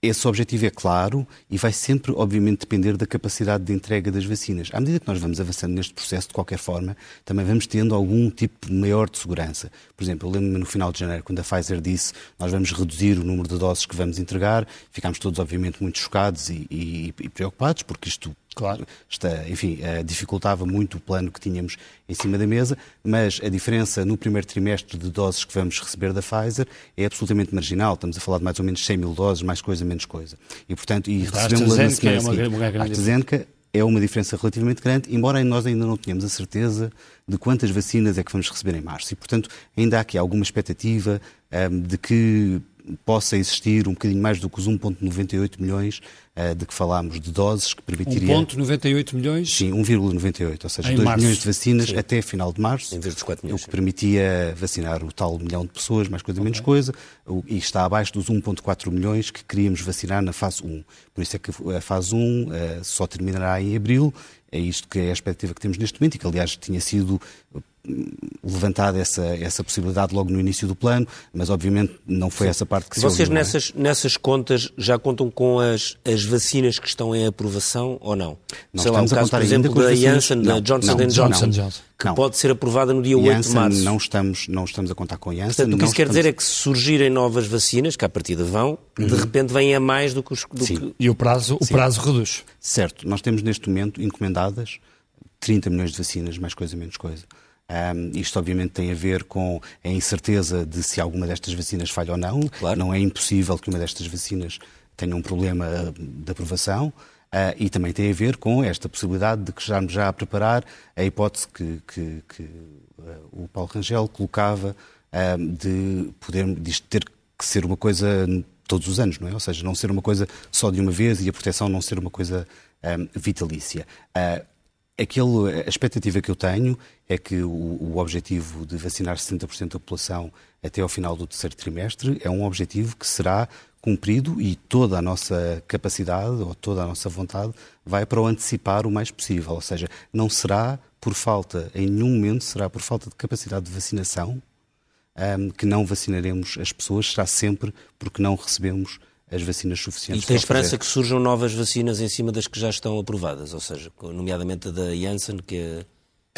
esse objetivo é claro e vai sempre, obviamente, depender da capacidade de entrega das vacinas. À medida que nós vamos avançando neste processo, de qualquer forma, também vamos tendo algum tipo maior de segurança. Por exemplo, eu lembro-me no final de janeiro, quando a Pfizer disse nós vamos reduzir o número de doses que vamos entregar, ficámos todos, obviamente, muito chocados e, e, e preocupados, porque isto Claro. Está, enfim, uh, dificultava muito o plano que tínhamos em cima da mesa, mas a diferença no primeiro trimestre de doses que vamos receber da Pfizer é absolutamente marginal. Estamos a falar de mais ou menos 100 mil doses, mais coisa, menos coisa. E, portanto, e recebemos na semana é uma, uma grande AstraZeneca é uma diferença relativamente grande, embora nós ainda não tenhamos a certeza de quantas vacinas é que vamos receber em março. E, portanto, ainda há aqui alguma expectativa ehm, de que possa existir um bocadinho mais do que os 1,98 milhões uh, de que falámos de doses que permitiria... 1,98 milhões? Sim, 1,98, ou seja, em 2 março. milhões de vacinas Sim. até final de março. Em vez dos 4 milhões. O que permitia vacinar o tal milhão de pessoas, mais coisa, okay. menos coisa, e está abaixo dos 1,4 milhões que queríamos vacinar na fase 1. Por isso é que a fase 1 uh, eh, só terminará em abril, é isto que é a expectativa que temos neste momento e que, aliás, tinha sido levantada essa, essa possibilidade logo no início do plano, mas obviamente não foi Sim. essa parte que se Vocês ouviu, é? nessas, é? nessas contas já contam com as, as vacinas que estão em aprovação ou não? Não Sei estamos lá, o caso, por exemplo, da Janssen, da Johnson não, Johnson, não, que não. pode ser aprovada no dia Janssen 8 de março. Não estamos, não estamos a contar com Janssen. Portanto, o que isso quer dizer é que se surgirem novas vacinas, que à partida vão, uhum. de repente vêm a mais do que os... Do Sim. Que... E o prazo, o prazo reduz. Certo. Nós temos neste momento encomendadas 30 milhões de vacinas, mais coisa, menos coisa. Um, isto obviamente tem a ver com a incerteza de se alguma destas vacinas falha ou não. Claro. Não é impossível que uma destas vacinas tenha um problema de aprovação. Uh, e também tem a ver com esta possibilidade de que estamos já a preparar a hipótese que, que, que uh, o Paulo Rangel colocava uh, de poder de ter que ser uma coisa todos os anos, não é? Ou seja, não ser uma coisa só de uma vez e a proteção não ser uma coisa um, vitalícia aquele, a expectativa que eu tenho é que o, o objetivo de vacinar 60% da população até ao final do terceiro trimestre é um objetivo que será cumprido e toda a nossa capacidade ou toda a nossa vontade vai para o antecipar o mais possível. Ou seja, não será por falta, em nenhum momento será por falta de capacidade de vacinação um, que não vacinaremos as pessoas, será sempre porque não recebemos as vacinas suficientes. E tem esperança fazer. que surjam novas vacinas em cima das que já estão aprovadas, ou seja, nomeadamente a da Janssen, que é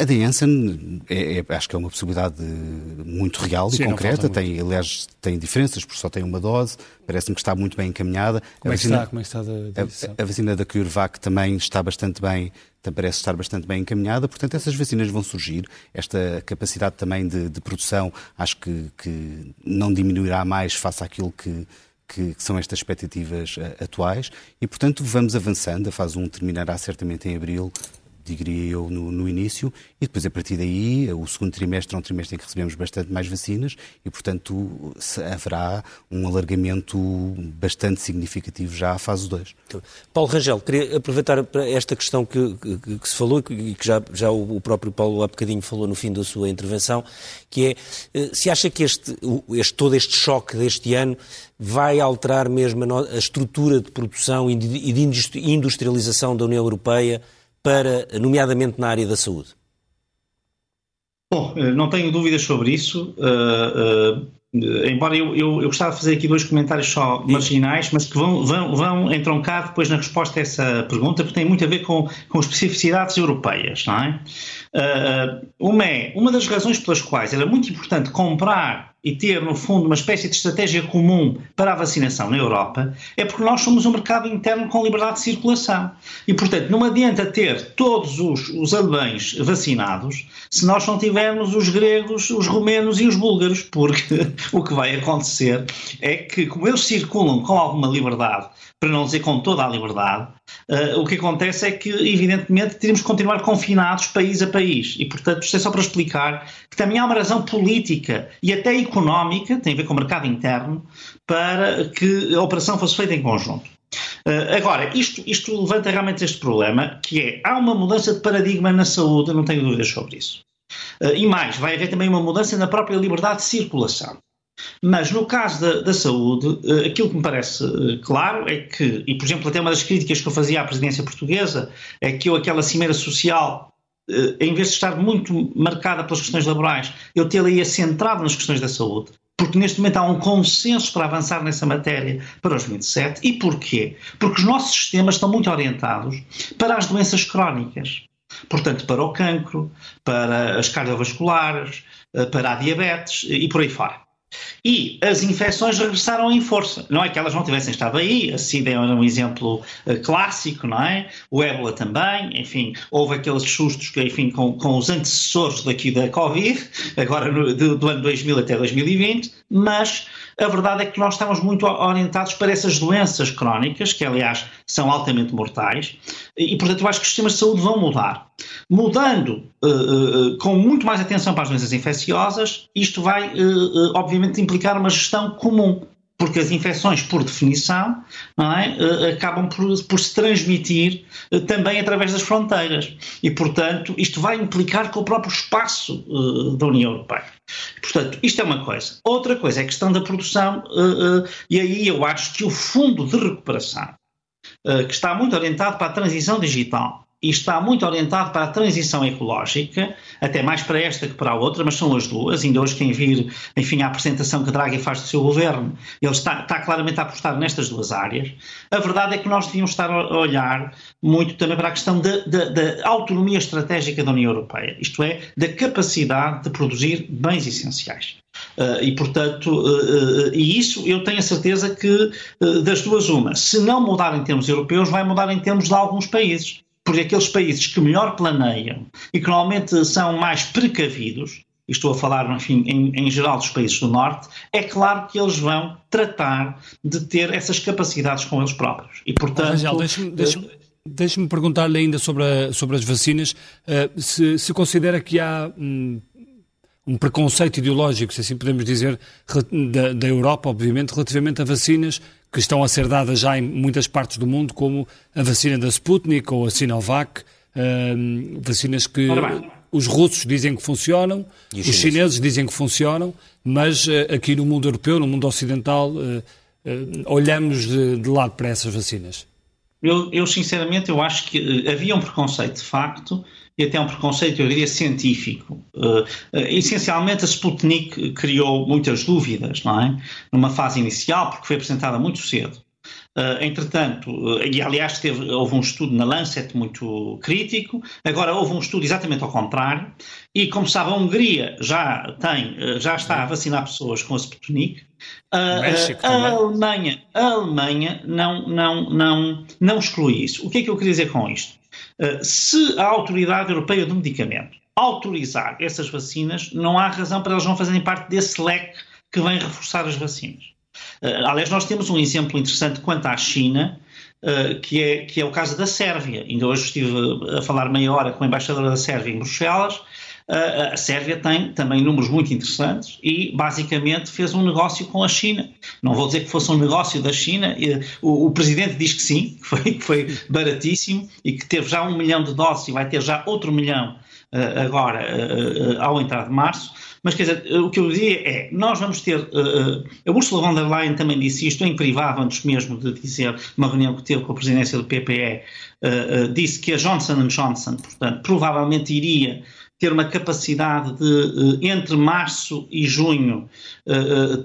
a da Janssen é, é, acho que é uma possibilidade muito real Sim, e concreta. Tem, aliás, tem diferenças, porque só tem uma dose. Parece-me que está muito bem encaminhada. Como, a é, vacina, está, como é que está? A, a, a, vacina da CureVac também está bastante bem, parece estar bastante bem encaminhada. Portanto, essas vacinas vão surgir. Esta capacidade também de, de produção acho que, que não diminuirá mais face àquilo que, que, são estas expectativas uh, atuais e, portanto, vamos avançando. A fase 1 terminará certamente em abril diria eu, no, no, início, e depois a partir daí, o segundo trimestre é um trimestre em que recebemos bastante mais vacinas e, portanto, haverá um alargamento bastante significativo já à fase 2. Paulo Rangel, queria aproveitar para esta questão que, que, que se falou e que já, já o próprio Paulo há bocadinho falou no fim da sua intervenção, que é, eh, se acha que este, este todo este choque deste ano vai alterar mesmo a, a estrutura de produção e de industrialização da União Europeia para, nomeadamente na área da saúde? Bom, eh, não tenho dúvidas sobre isso. Uh, uh, embora eu, eu, eu, gostava de fazer aqui dois comentários só marginais, mas que vão, vão, vão entroncar depois na resposta a essa pergunta, porque tem muito a ver com, com especificidades europeias, não é? Uh, uma é, uma das razões pelas quais era muito importante comprar e ter, no fundo, uma espécie de estratégia comum para a vacinação na Europa, é porque nós somos um mercado interno com liberdade de circulação. E, portanto, não adianta ter todos os, os alemães vacinados se nós não tivermos os gregos, os romenos e os búlgaros, porque o que vai acontecer é que, como eles circulam com alguma liberdade para não dizer com toda a liberdade, uh, o que acontece é que, evidentemente, teremos que continuar confinados país a país. E, portanto, isto é só para explicar que também há uma razão política e até económica, tem a ver com o mercado interno, para que a operação fosse feita em conjunto. Uh, agora, isto, isto levanta realmente este problema, que é, há uma mudança de paradigma na saúde, não tenho dúvidas sobre isso. Uh, e mais, vai haver também uma mudança na própria liberdade de circulação. Mas no caso da, da, saúde, eh, aquilo que me parece eh, claro é que, e por exemplo, até uma das críticas que eu fazia à presidência portuguesa, é que eu, aquela cimeira social, eh, em vez de estar muito marcada pelas questões laborais, eu tê-la centrado nas questões da saúde. Porque neste momento há um consenso para avançar nessa matéria para os 27. E porquê? Porque os nossos sistemas estão muito orientados para as doenças crónicas. Portanto, para o cancro, para as cardiovasculares, para a diabetes e por aí fora. E as infecções regressaram em força. Não é que elas não tivessem estado aí, a SIDA é um exemplo uh, clássico, não é? O ébola também, enfim, houve aqueles sustos que, enfim, com, com os antecessores daqui da Covid, agora no, do, do ano 2000 até 2020, mas a verdade é que nós estamos muito orientados para essas doenças crónicas, que aliás são altamente mortais, e portanto eu acho que os sistemas de saúde vão mudar. Mudando uh, uh, com muito mais atenção para as doenças infecciosas, isto vai uh, obviamente implicar uma gestão comum porque as infecções, por definição, é, eh, acabam por, por, se transmitir eh, também através das fronteiras. E, portanto, isto vai implicar com o próprio espaço uh, da União Europeia. Portanto, isto é uma coisa. Outra coisa é a questão da produção, uh, uh, e aí eu acho que o fundo de recuperação, que está muito orientado para a transição digital, e está muito orientado para a transição ecológica, até mais para esta que para a outra, mas são as duas. Ainda hoje, quem vir, enfim, a apresentação que Draghi faz do seu governo, ele está, está claramente a apostar nestas duas áreas. A verdade é que nós devíamos estar a olhar muito também para a questão da, autonomia estratégica da União Europeia, isto é, da capacidade de produzir bens essenciais. Uh, e, portanto, uh, uh, e isso eu tenho a certeza que das duas uma, se não mudar em termos europeus, vai mudar em termos de alguns países porque aqueles países que melhor planeiam e que normalmente são mais precavidos, e estou a falar, enfim, em, em, geral dos países do Norte, é claro que eles vão tratar de ter essas capacidades com eles próprios. E, portanto... Angel, deixe-me deixe deixe perguntar-lhe ainda sobre, a, sobre as vacinas. Uh, se, se, considera que há um, um, preconceito ideológico, se assim podemos dizer, da, da Europa, obviamente, relativamente a vacinas que estão a ser dadas já em muitas partes do mundo, como a vacina da Sputnik ou a Sinovac, Uh, vacinas que os russos dizem que funcionam, os, os chineses? chineses? dizem que funcionam, mas uh, aqui no mundo europeu, no mundo ocidental, uh, olhamos de, de lado para essas vacinas. Eu, eu, sinceramente, eu acho que havia um preconceito de facto e até um preconceito, eu diria, científico. Uh, uh, essencialmente, a Sputnik criou muitas dúvidas, não é? Numa fase inicial, porque foi apresentada muito cedo. Uh, entretanto, uh, e aliás teve, houve um estudo na Lancet muito crítico, agora houve um estudo exatamente ao contrário, e como sabe, a Hungria já tem, uh, já está a vacinar pessoas com a Sputnik, a Alemanha, a Alemanha não, não, não, não exclui isso. O que é que eu queria dizer com isto? Se a Autoridade Europeia do Medicamento autorizar essas vacinas, não há razão para elas não fazerem parte desse leque que vem reforçar as vacinas. Uh, aliás, nós temos um exemplo interessante quanto à China, uh, que, é, que é o caso da Sérvia. Ainda hoje estive a falar meia hora com a embaixadora da Sérvia em Bruxelas. A Sérvia tem também números muito interessantes e, basicamente, fez um negócio com a China. Não vou dizer que fosse um negócio da China, o, o presidente diz que sim, que foi, que foi baratíssimo e que teve já um milhão de doses e vai ter já outro milhão agora, ao entrar de março. Mas quer dizer, o que eu diria é, nós vamos ter, uh, a Ursula von der Leyen também disse isto em privado, antes mesmo de dizer, uma reunião que teve com a presidência do PPE, uh, uh, disse que a Johnson Johnson, portanto, provavelmente iria ter uma capacidade de, entre março e junho,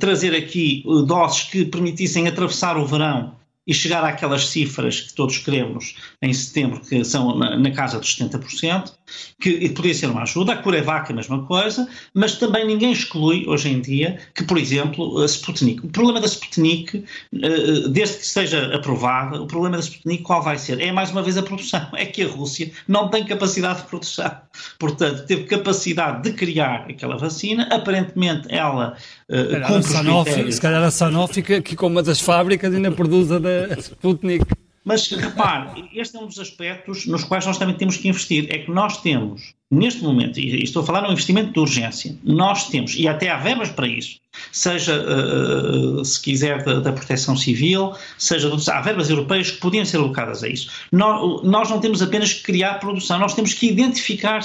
trazer aqui doses que permitissem atravessar o verão e chegar àquelas cifras que todos queremos em setembro, que são na, na casa dos 70%, que poderia ser uma ajuda. A Curevac, a mesma coisa, mas também ninguém exclui, hoje em dia, que, por exemplo, a Sputnik. O problema da Sputnik, eh, desde que esteja aprovada, o problema da Sputnik qual vai ser? É, mais uma vez, a produção. É que a Rússia não tem capacidade de produção. Portanto, teve capacidade de criar aquela vacina, aparentemente ela uh, cumpre Sanofi, Se calhar a Sanofi, que com uma das fábricas ainda produz a da Sputnik. Mas repare, este é um dos aspectos nos quais nós também temos que investir. É que nós temos, neste momento, e estou a falar num investimento de urgência, nós temos, e até há verbas para isso, seja, uh, se quiser, da, proteção civil, seja, há verbas europeias que podiam ser alocadas a isso. Nós, não temos apenas que criar produção, nós temos que identificar,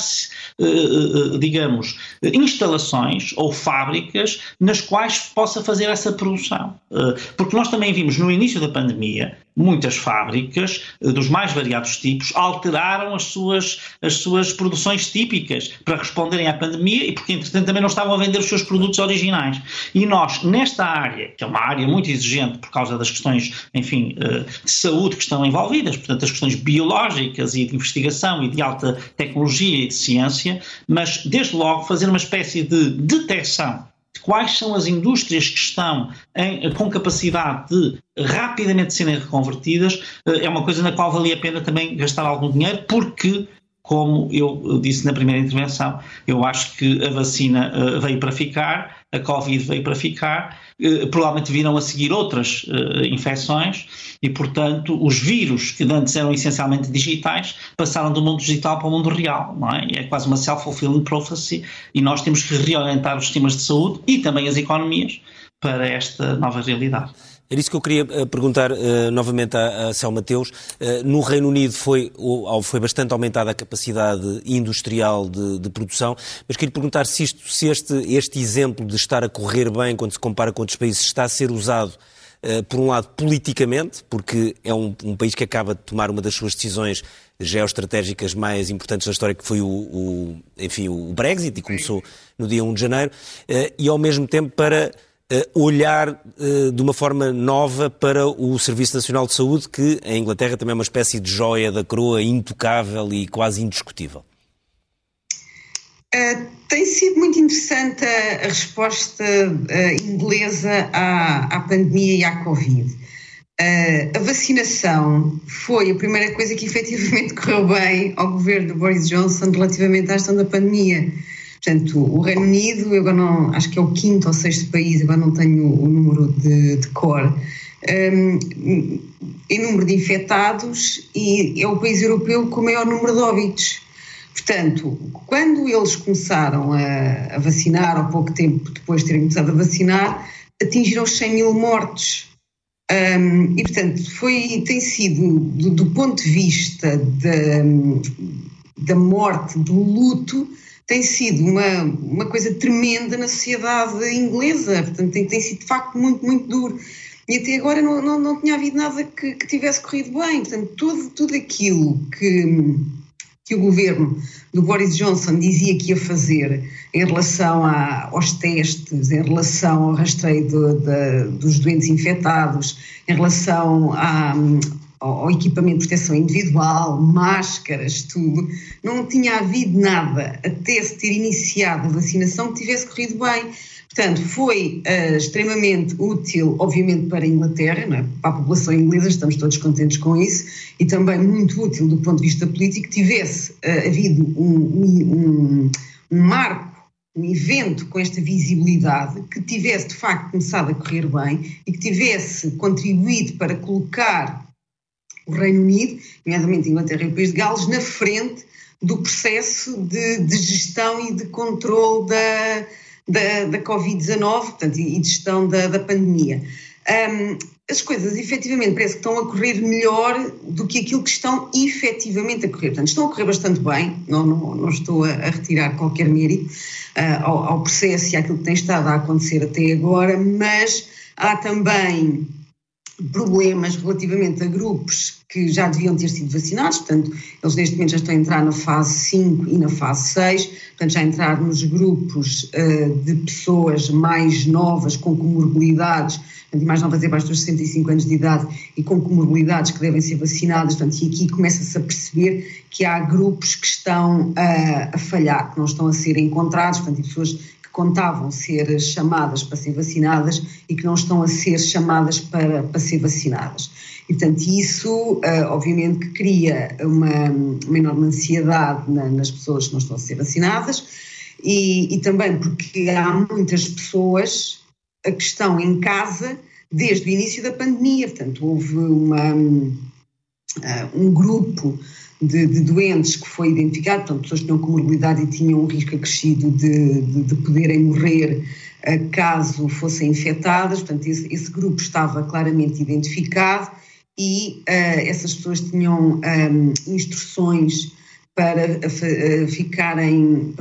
uh, digamos, instalações ou fábricas nas quais possa fazer essa produção. Porque nós também vimos no início da pandemia muitas fábricas dos mais variados tipos alteraram as suas, as suas produções típicas para responderem à pandemia e porque entretanto também não estavam a vender os seus produtos originais. E nós, nesta área, que é uma área muito exigente por causa das questões, enfim, eh, de saúde que estão envolvidas, portanto, as questões biológicas e de investigação e de alta tecnologia e de ciência, mas desde logo fazer uma espécie de detecção de quais são as indústrias que estão em, com capacidade de rapidamente serem reconvertidas, eh, é uma coisa na qual valia a pena também gastar algum dinheiro, porque como eu disse na primeira intervenção, eu acho que a vacina uh, veio para ficar, a Covid veio para ficar, uh, provavelmente virão a seguir outras uh, infecções e, portanto, os vírus que antes eram essencialmente digitais passaram do mundo digital para o mundo real, não é? É quase uma self-fulfilling prophecy e nós temos que reorientar os sistemas de saúde e também as economias para esta nova realidade. Era isso que eu queria eh, perguntar uh, novamente à, à Céu Mateus. Uh, no Reino Unido foi, foi bastante aumentada a capacidade industrial de, de, produção, mas queria perguntar se, isto, se este, este exemplo de estar a correr bem quando se compara com outros países está a ser usado por um lado, politicamente, porque é um, um, país que acaba de tomar uma das suas decisões geoestratégicas mais importantes da história, que foi o, o enfim, o Brexit, e começou no dia 1 de janeiro, e ao mesmo tempo para olhar eh, de uma forma nova para o Serviço Nacional de Saúde, que em Inglaterra também é uma espécie de joia da coroa, intocável e quase indiscutível? Uh, tem sido muito interessante a, a resposta uh, inglesa à, à, pandemia e à Covid. Uh, a vacinação foi a primeira coisa que efetivamente correu bem ao governo de Boris Johnson relativamente à gestão da pandemia. Portanto, o Reino Unido, eu agora não, acho que é o quinto ou sexto país, agora não tenho o número de, de cor, um, em número de infectados e é o país europeu com o maior número de óbitos. Portanto, quando eles começaram a, a vacinar, ao pouco tempo depois de terem começado a vacinar, atingiram os 100 mil mortes. Um, e, portanto, foi, tem sido, do, do ponto de vista da, da morte, do luto, tem sido uma, uma coisa tremenda na sociedade inglesa. Portanto, tem, tem sido de facto muito, muito duro. E até agora não, não, não tinha havido nada que, que tivesse corrido bem. Portanto, tudo, tudo aquilo que, que o governo do Boris Johnson dizia que ia fazer em relação a, aos testes, em relação ao rastreio de, de, dos doentes infectados, em relação a, ao equipamento de proteção individual, máscaras, tudo, não tinha havido nada até se ter iniciado a vacinação que tivesse corrido bem. Portanto, foi uh, extremamente útil, obviamente, para a Inglaterra, é? para a população inglesa, estamos todos contentes com isso, e também muito útil do ponto de vista político tivesse uh, havido um, um, um marco um evento com esta visibilidade que tivesse de facto começado a correr bem e que tivesse contribuído para colocar o Reino Unido, nomeadamente Inglaterra e o País de Gales, na frente do processo de, de gestão e de controle da, da, da Covid-19 portanto, e de gestão da, da pandemia. Um, as coisas efetivamente parece que estão a correr melhor do que aquilo que estão efetivamente a correr. Portanto, estão a correr bastante bem, não, não, não estou a, a, retirar qualquer mérito uh, ao, ao, processo e àquilo que tem estado a acontecer até agora, mas há também problemas relativamente a grupos que já deviam ter sido vacinados, portanto, eles neste momento já estão a entrar na fase 5 e na fase 6, portanto, já entrar nos grupos uh, de pessoas mais novas, com comorbilidades, portanto, mais novas é abaixo dos 65 anos de idade e com comorbilidades que devem ser vacinadas, portanto, e aqui começa-se a perceber que há grupos que estão uh, a falhar, que não estão a ser encontrados, portanto, pessoas contavam ser chamadas para ser vacinadas e que não estão a ser chamadas para, para ser vacinadas. E, portanto, isso, uh, obviamente, que cria uma, uma enorme ansiedade na, nas pessoas que não estão a ser vacinadas e, e também porque há muitas pessoas que estão em casa desde o início da pandemia. Portanto, houve uma, uh, um grupo de, de, doentes que foi identificado, portanto, pessoas que tinham comorbilidade e tinham um risco acrescido de, de, de poderem morrer uh, caso fossem infectadas, portanto, esse, esse, grupo estava claramente identificado e uh, essas pessoas tinham um, ehm, instruções para uh, ficarem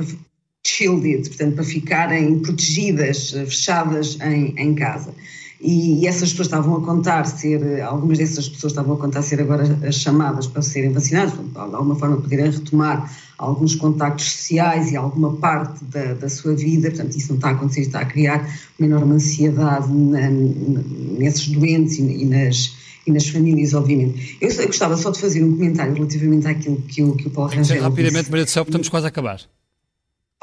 shielded, portanto, para ficarem protegidas, fechadas em, em casa. E, e, essas pessoas estavam a contar ser, algumas dessas pessoas estavam a contar ser agora as chamadas para serem vacinadas, de alguma forma poderem retomar alguns contactos sociais e alguma parte da, da sua vida, portanto isso não está a acontecer, está a criar uma enorme ansiedade na, nesses doentes e, e, nas, e nas famílias, obviamente. Eu, eu, gostava só de fazer um comentário relativamente àquilo que o, que o Paulo Rangel Rapidamente, Maria do Céu, estamos quase a acabar.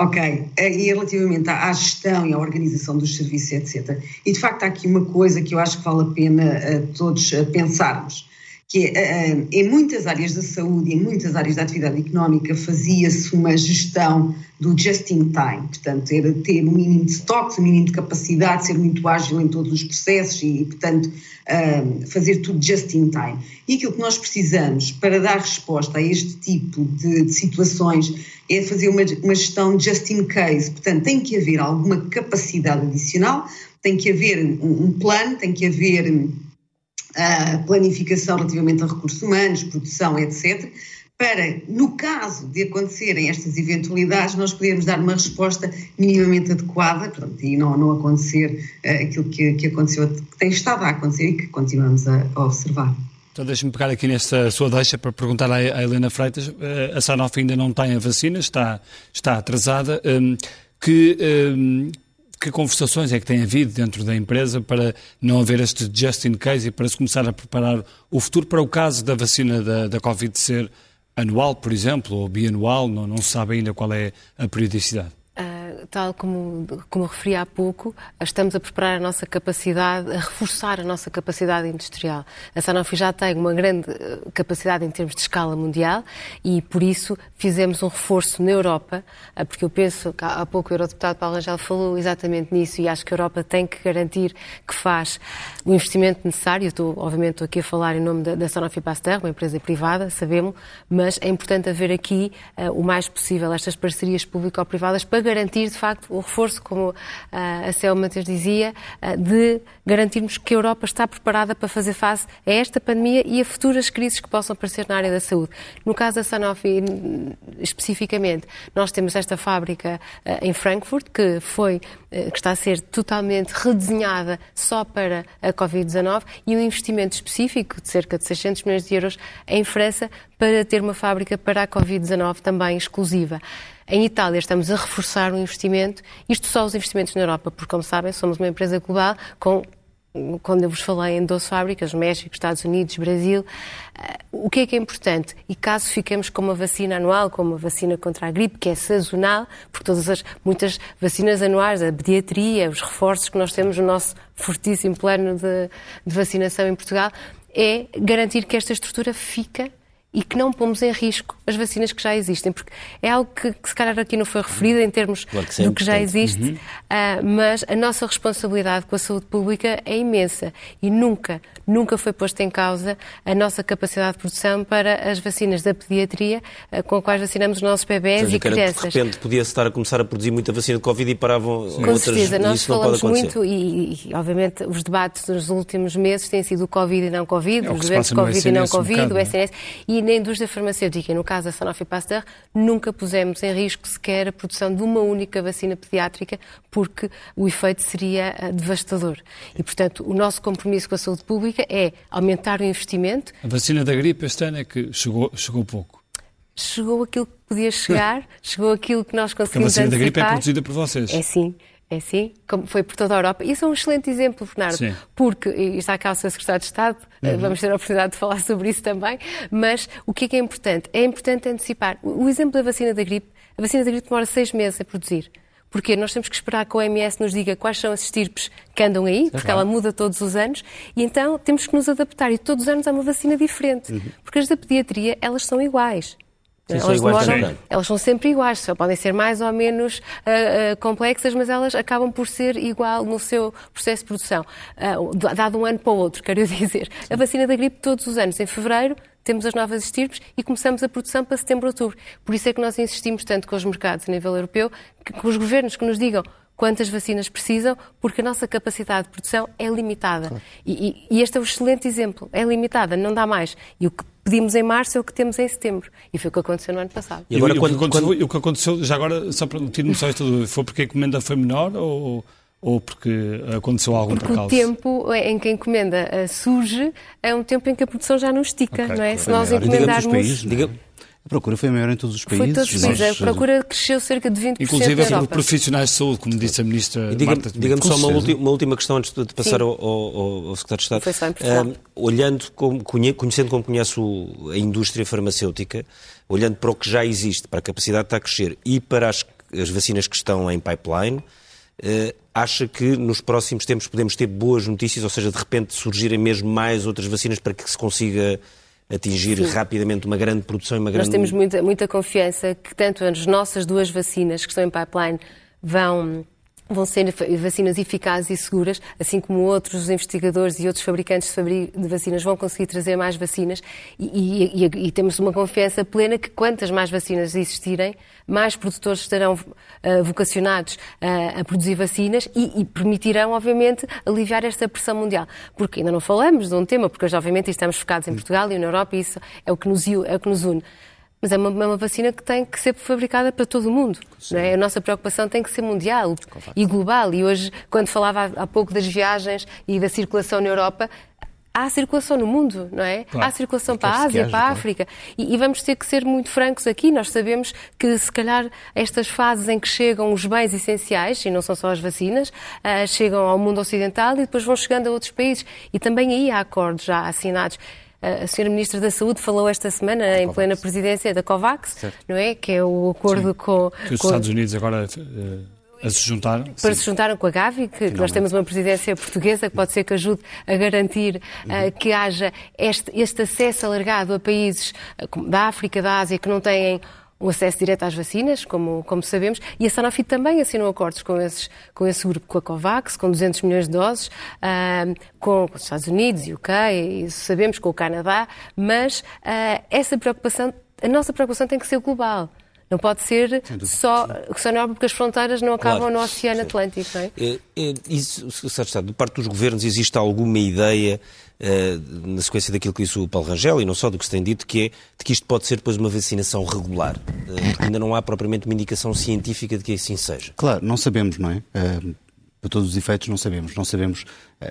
Ok, e relativamente à, gestão e à organização dos serviços, etc. E de facto há aqui uma coisa que eu acho que vale a pena uh, todos uh, pensarmos, que é, uh, em muitas áreas da saúde, em muitas áreas da atividade económica, fazia-se uma gestão do just in time, portanto, era ter um mínimo de stocks, um mínimo de capacidade, ser muito ágil em todos os processos e, portanto, fazer tudo just in time. E aquilo que nós precisamos para dar resposta a este tipo de, de situações é fazer uma, uma gestão just in case, portanto, tem que haver alguma capacidade adicional, tem que haver um, um plano, tem que haver uh, planificação relativamente a recursos humanos, produção, etc., para, no caso de acontecerem estas eventualidades, nós podermos dar uma resposta minimamente adequada e não, não acontecer uh, aquilo que, que aconteceu, que tem estado a acontecer e que continuamos a, a observar. Então deixe-me pegar aqui nesta sua deixa para perguntar à Helena Freitas. Eh, a Sanofi ainda não tem a vacina, está, está atrasada. Hum, que, hum, que conversações é que tem havido dentro da empresa para não haver este just in case e para se começar a preparar o futuro para o caso da vacina da, da Covid ser anual, por exemplo, ou bianual, não, não se sabe ainda qual é a periodicidade? Tal como, como referi há pouco, estamos a preparar a nossa capacidade, a reforçar a nossa capacidade industrial. A Sanofi já tem uma grande eh, capacidade em termos de escala mundial e, por isso, fizemos um reforço na Europa, eh, porque eu penso que há pouco o Eurodeputado Paulo Angel falou exatamente nisso e acho que a Europa tem que garantir que faz o investimento necessário. Eu estou, obviamente, estou aqui a falar em nome da, da Sanofi Pasteur, uma empresa privada, sabemos, mas é importante haver aqui uh, o mais possível estas parcerias público-privadas para garantir garantir, de facto, o reforço, como a Selma Matheus dizia, de garantirmos que a Europa está preparada para fazer face a esta pandemia e a futuras crises que possam aparecer na área da saúde. No caso da Sanofi, especificamente, nós temos esta fábrica em Frankfurt, que foi, que está a ser totalmente redesenhada só para a Covid-19 e um investimento específico de cerca de 600 milhões de euros em França para ter uma fábrica para a Covid-19 também exclusiva. Em Itália estamos a reforçar o investimento, isto só os investimentos na Europa, porque, como sabem, somos uma empresa global com quando eu vos falei em 12 fábricas, México, Estados Unidos, Brasil, eh, o que é que é importante? E caso fiquemos com uma vacina anual, com uma vacina contra a gripe, que é sazonal, porque todas as, muitas vacinas anuais, a pediatria, os reforços que nós temos no nosso fortíssimo plano de, de vacinação em Portugal, é garantir que esta estrutura fica e que não pomos em risco as vacinas que já existem, porque é algo que, que se calhar aqui não foi referido em termos claro que do que já existe, uhum. uh, mas a nossa responsabilidade com a saúde pública é imensa e nunca, nunca foi posta em causa a nossa capacidade de produção para as vacinas da pediatria uh, com as quais vacinamos os nossos bebés seja, e crianças. de repente podia-se estar a começar a produzir muita vacina de Covid e paravam Sim. Com outras, certeza, nós falamos muito e, e, obviamente os debates nos últimos meses têm sido o Covid e não Covid, é os eventos Covid e não Covid, um o SNS, e e na indústria farmacêutica, no caso da Sanofi Pasteur, nunca pusemos em risco sequer a produção de uma única vacina pediátrica, porque o efeito seria eh, devastador. E, portanto, o nosso compromisso com a saúde pública é aumentar o investimento. A vacina da gripe este ano é que chegou, chegou pouco chegou aquilo que podia chegar, chegou aquilo que nós conseguimos Porque a vacina antecipar. da gripe é produzida por vocês. É sim. É sim, como foi por toda a Europa. Isso é um excelente exemplo, Bernardo, sim. porque, está cá o Sr. Secretário de Estado, eh, uhum. vamos ter a oportunidade de falar sobre isso também, mas o que é que é importante? É importante antecipar. O exemplo da vacina da gripe, a vacina da gripe demora seis meses a produzir. Porque nós temos que esperar que a OMS nos diga quais são as estirpes que andam aí, porque ela muda todos os anos, e então temos que nos adaptar. E todos os anos há uma vacina diferente. Uhum. Porque as da pediatria, elas são iguais. Sim, elas, demoram, elas são sempre iguais, só podem ser mais ou menos uh, uh, complexas, mas elas acabam por ser igual no seu processo de produção, uh, dado um ano para o outro, quero dizer. Sim. A vacina da gripe, todos os anos, em fevereiro, temos as novas estirpes e começamos a produção para setembro, outubro. Por isso é que nós insistimos tanto com os mercados a nível europeu, que, com os governos que nos digam quantas vacinas precisam, porque a nossa capacidade de produção é limitada. Claro. E, e, este é um excelente exemplo. É limitada, não dá mais. E o que pedimos em março é o que temos em setembro. E foi o que aconteceu no ano passado. E agora, e, quando, o, que aconteceu, quando... o que aconteceu, já agora, só para ter noção tudo, foi porque a encomenda foi menor ou ou porque aconteceu algum porque percalço? o tempo em que a encomenda eh, surge é um tempo em que a produção já não estica, okay, não é? Se nós encomendarmos... A procura foi maior em todos os países. Foi todos os países. A procura cresceu cerca de 20% Inclusive por profissionais de saúde, como disse a Ministra diga, Marta Diga-me só uma, uma, última questão antes de passar ao, ao, ao, Secretário de Estado. Foi só um, olhando, como, conhecendo como conhece o, a indústria farmacêutica, olhando para o que já existe, para a capacidade que está a crescer e para as, as vacinas que estão em pipeline, uh, acha que nos próximos tempos podemos ter boas notícias, ou seja, de repente surgirem mesmo mais outras vacinas para que se consiga atingir Sim. rapidamente uma grande produção e uma grande... Nós temos muita, muita confiança que tanto as nossas duas vacinas que estão em pipeline vão vão ser vacinas eficazes e seguras, assim como outros investigadores e outros fabricantes de vacinas vão conseguir trazer mais vacinas e, e, e, temos uma confiança plena que quantas mais vacinas existirem, mais produtores estarão uh, vocacionados uh, a produzir vacinas e, e, permitirão, obviamente, aliviar esta pressão mundial. Porque ainda não falamos de um tema, porque hoje, obviamente, estamos focados em Portugal e na Europa e isso é o que nos, é o que nos une. Mas é uma, é uma, vacina que tem que ser fabricada para todo o mundo. É? A nossa preocupação tem que ser mundial e global. E hoje, quando falava há pouco das viagens e da circulação na Europa, há circulação no mundo, não é? Claro. Há circulação para a Ásia, para a África. E, e, vamos ter que ser muito francos aqui. Nós sabemos que, se calhar, estas fases em que chegam os bens essenciais, e não são só as vacinas, uh, chegam ao mundo ocidental e depois vão chegando a outros países. E também aí há acordos já assinados. A senhora Ministra da Saúde falou esta semana, em COVAX. plena presidência da COVAX, certo. não é? Que é o acordo Sim. com... Que os com... Estados Unidos agora... Uh... A se juntar? Para Sim. se juntaram com a Gavi, que Finalmente. nós temos uma presidência portuguesa que pode ser que ajude a garantir uhum. uh, que haja este, este, acesso alargado a países uh, da África, da Ásia, que não têm um acesso direto às vacinas, como, como sabemos, e a Sanofi também assinou acordos com, esses, com esse grupo, com a COVAX, com 200 milhões de doses, uh, com, com, os Estados Unidos e o UK, e sabemos com o Canadá, mas uh, essa preocupação, a nossa preocupação tem que ser global. Não pode ser só, só porque as fronteiras não acabam claro. no Oceano Atlântico, não é? é, é isso, Secretário de Estado, de parte dos governos existe alguma ideia, na sequência daquilo que disse o Paulo Rangel, e não só do que se tem dito, que é de que isto pode ser depois uma vacinação regular, porque ainda não há propriamente uma indicação científica de que assim seja. Claro, não sabemos, não é? Uh, para todos os efeitos não sabemos. Não sabemos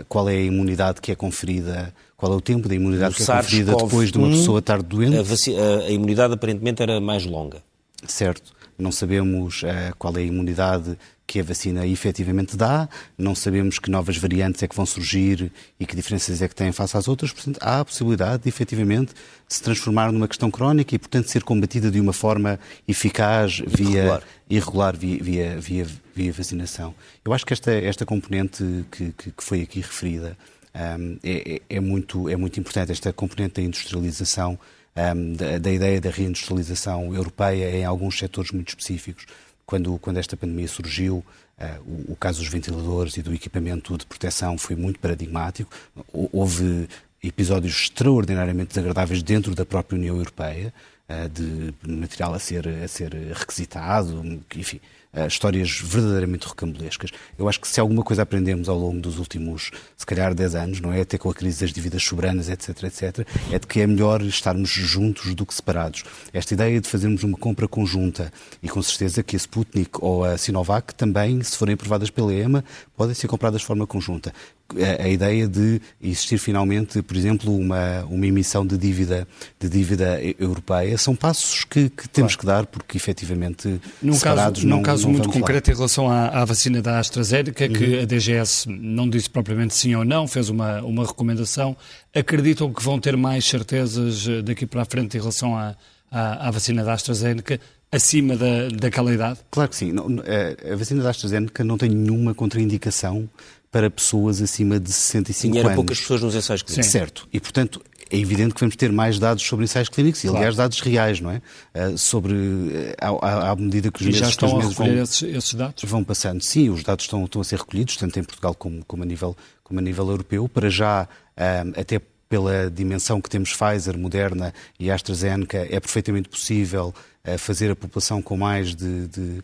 qual é a imunidade que é conferida qual é o tempo da imunidade que é conferida depois de uma pessoa estar doente? A, a, imunidade aparentemente era mais longa. Certo. Não sabemos uh, qual é a imunidade que a vacina efetivamente dá, não sabemos que novas variantes é que vão surgir e que diferenças é que têm face às outras, portanto, há a possibilidade de efetivamente se transformar numa questão crónica e, portanto, ser combatida de uma forma eficaz via irregular, via, via, via, via vacinação. Eu acho que esta, esta componente que, que, que foi aqui referida um, é, é, muito, é muito importante, esta componente da industrialização um, da, da, ideia da reindustrialização europeia em alguns setores muito específicos. Quando, quando esta pandemia surgiu, uh, o, o, caso dos ventiladores e do equipamento de proteção foi muito paradigmático. Houve episódios extraordinariamente desagradáveis dentro da própria União Europeia, uh, de material a ser, a ser requisitado, enfim, uh, histórias verdadeiramente rocambolescas. Eu acho que se alguma coisa aprendemos ao longo dos últimos, se calhar, 10 anos, não é? Até com a crise das dívidas soberanas, etc, etc, é de que é melhor estarmos juntos do que separados. Esta ideia de fazermos uma compra conjunta e com certeza que a Sputnik ou a Sinovac também, se forem aprovadas pela EMA, podem ser compradas de forma conjunta a, a, ideia de existir finalmente, por exemplo, uma, uma emissão de dívida, de dívida europeia, são passos que, que temos claro. que dar, porque efetivamente num separados caso, não Num caso não muito concreto lá. em relação à, à, vacina da AstraZeneca, uhum. que a DGS não disse propriamente sim ou não, fez uma, uma recomendação, acreditam que vão ter mais certezas eh, daqui para a frente em relação à, à, à vacina da AstraZeneca, acima da, daquela idade? Claro que sim. Eh, a vacina da AstraZeneca não tem nenhuma contraindicação para pessoas acima de 65 Sim, anos. poucas pessoas nos ensaios clínicos. Certo. E, portanto, é evidente que vamos ter mais dados sobre ensaios clínicos e, aliás, dados reais, não é? Uh, sobre, uh, à, à, medida que os e meses, já estão meses a vão, esses, esses, dados? vão passando. Sim, os dados estão, estão a ser recolhidos, tanto em Portugal como, como, a, nível, como a nível europeu. Para já, uh, até pela dimensão que temos Pfizer, Moderna e AstraZeneca, é perfeitamente possível fazer a população com mais de, de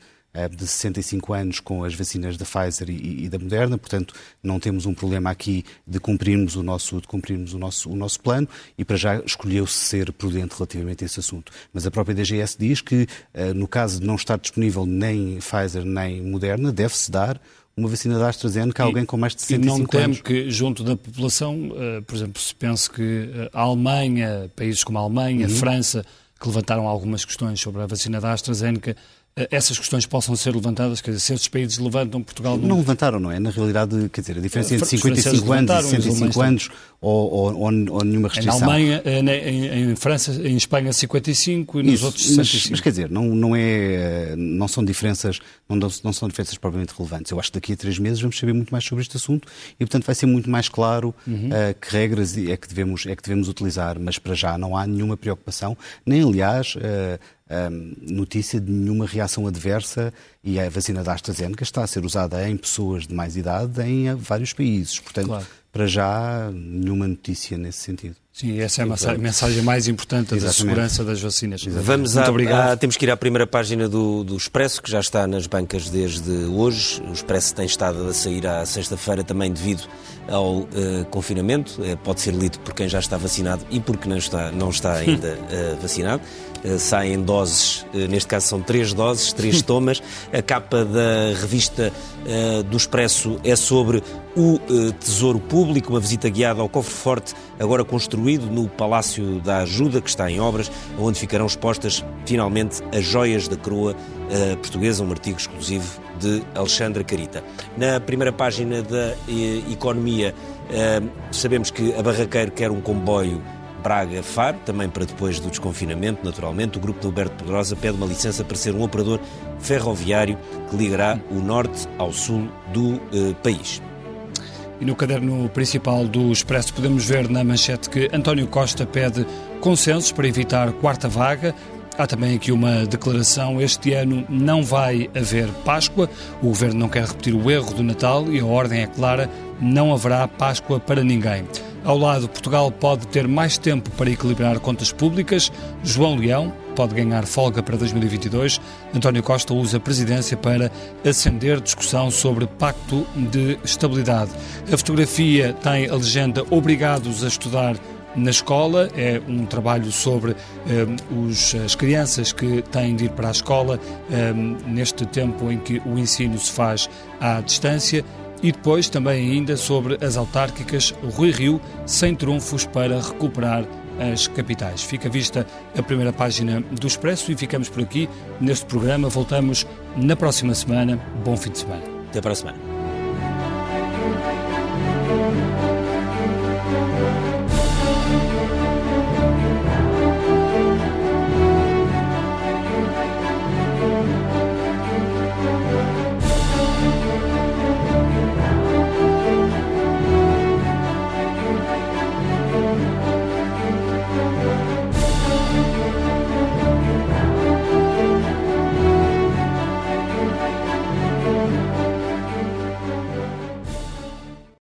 de 65 anos com as vacinas da Pfizer e, e, da Moderna, portanto não temos um problema aqui de cumprirmos o nosso, de cumprirmos o nosso, o nosso plano e para já escolheu-se ser prudente relativamente a esse assunto. Mas a própria DGS diz que eh, no caso de não estar disponível nem Pfizer nem Moderna, deve-se dar uma vacina da AstraZeneca a alguém com mais de 65 anos. E não temo que, junto da população, uh, por exemplo, se pense que a Alemanha, países como a Alemanha, uhum. França, que levantaram algumas questões sobre a vacina da AstraZeneca, eh, essas questões possam ser levantadas, quer dizer, se esses países levantam, Portugal não... Não levantaram, não é? Na realidade, quer dizer, a diferença entre 55 anos e 65 anos ou, ou, ou, nenhuma restrição. Na Alemanha, eh, em, em, França, em Espanha 55 e nos Isso, outros 65. Mas, mas, quer dizer, não, não, é, não são diferenças, não, não são diferenças propriamente relevantes. Eu acho que daqui a três meses vamos saber muito mais sobre este assunto e, portanto, vai ser muito mais claro uhum. uh, que regras é que, devemos, é que devemos utilizar, mas para já não há nenhuma preocupação, nem aliás... Uh, um, notícia de nenhuma reação adversa e a vacina da AstraZeneca está a ser usada em pessoas de mais idade em vários países. Portanto, claro. para já, nenhuma notícia nesse sentido. Sim, essa é a mensagem mais importante Exatamente. da segurança das vacinas. Exatamente. Vamos Muito obrigado. À, temos que ir à primeira página do, do Expresso, que já está nas bancas desde hoje. O Expresso tem estado a sair à sexta-feira também devido ao uh, confinamento. Uh, pode ser lido por quem já está vacinado e por quem não está, não está ainda uh, vacinado. saem doses, neste caso são três doses, três tomas. A capa da revista do Expresso é sobre o Tesouro Público, uma visita guiada ao cofre forte, agora construído no Palácio da Ajuda, que está em obras, onde ficarão expostas finalmente as joias da coroa portuguesa, um artigo exclusivo de Alexandra Carita. Na primeira página da Economia, eh, sabemos que a Barraqueiro quer um comboio Braga-Faro, também para depois do desconfinamento, naturalmente. O grupo de Alberto Pedrosa pede uma licença para ser um operador ferroviário que ligará o norte ao sul do eh, país. E no caderno principal do Expresso podemos ver na manchete que António Costa pede consensos para evitar quarta vaga. Há também aqui uma declaração: este ano não vai haver Páscoa. O governo não quer repetir o erro do Natal e a ordem é clara: não haverá Páscoa para ninguém. Ao lado, Portugal pode ter mais tempo para equilibrar contas públicas. João Leão pode ganhar folga para 2022. António Costa usa a presidência para acender discussão sobre pacto de estabilidade. A fotografia tem a legenda Obrigados a estudar na escola. É um trabalho sobre um, os, as crianças que têm de ir para a escola um, neste tempo em que o ensino se faz à distância. E depois também ainda sobre as autárquicas Rui Rio, sem trunfos para recuperar as capitais. Fica vista a primeira página do Expresso e ficamos por aqui neste programa. Voltamos na próxima semana. Bom fim de semana. Até para a semana.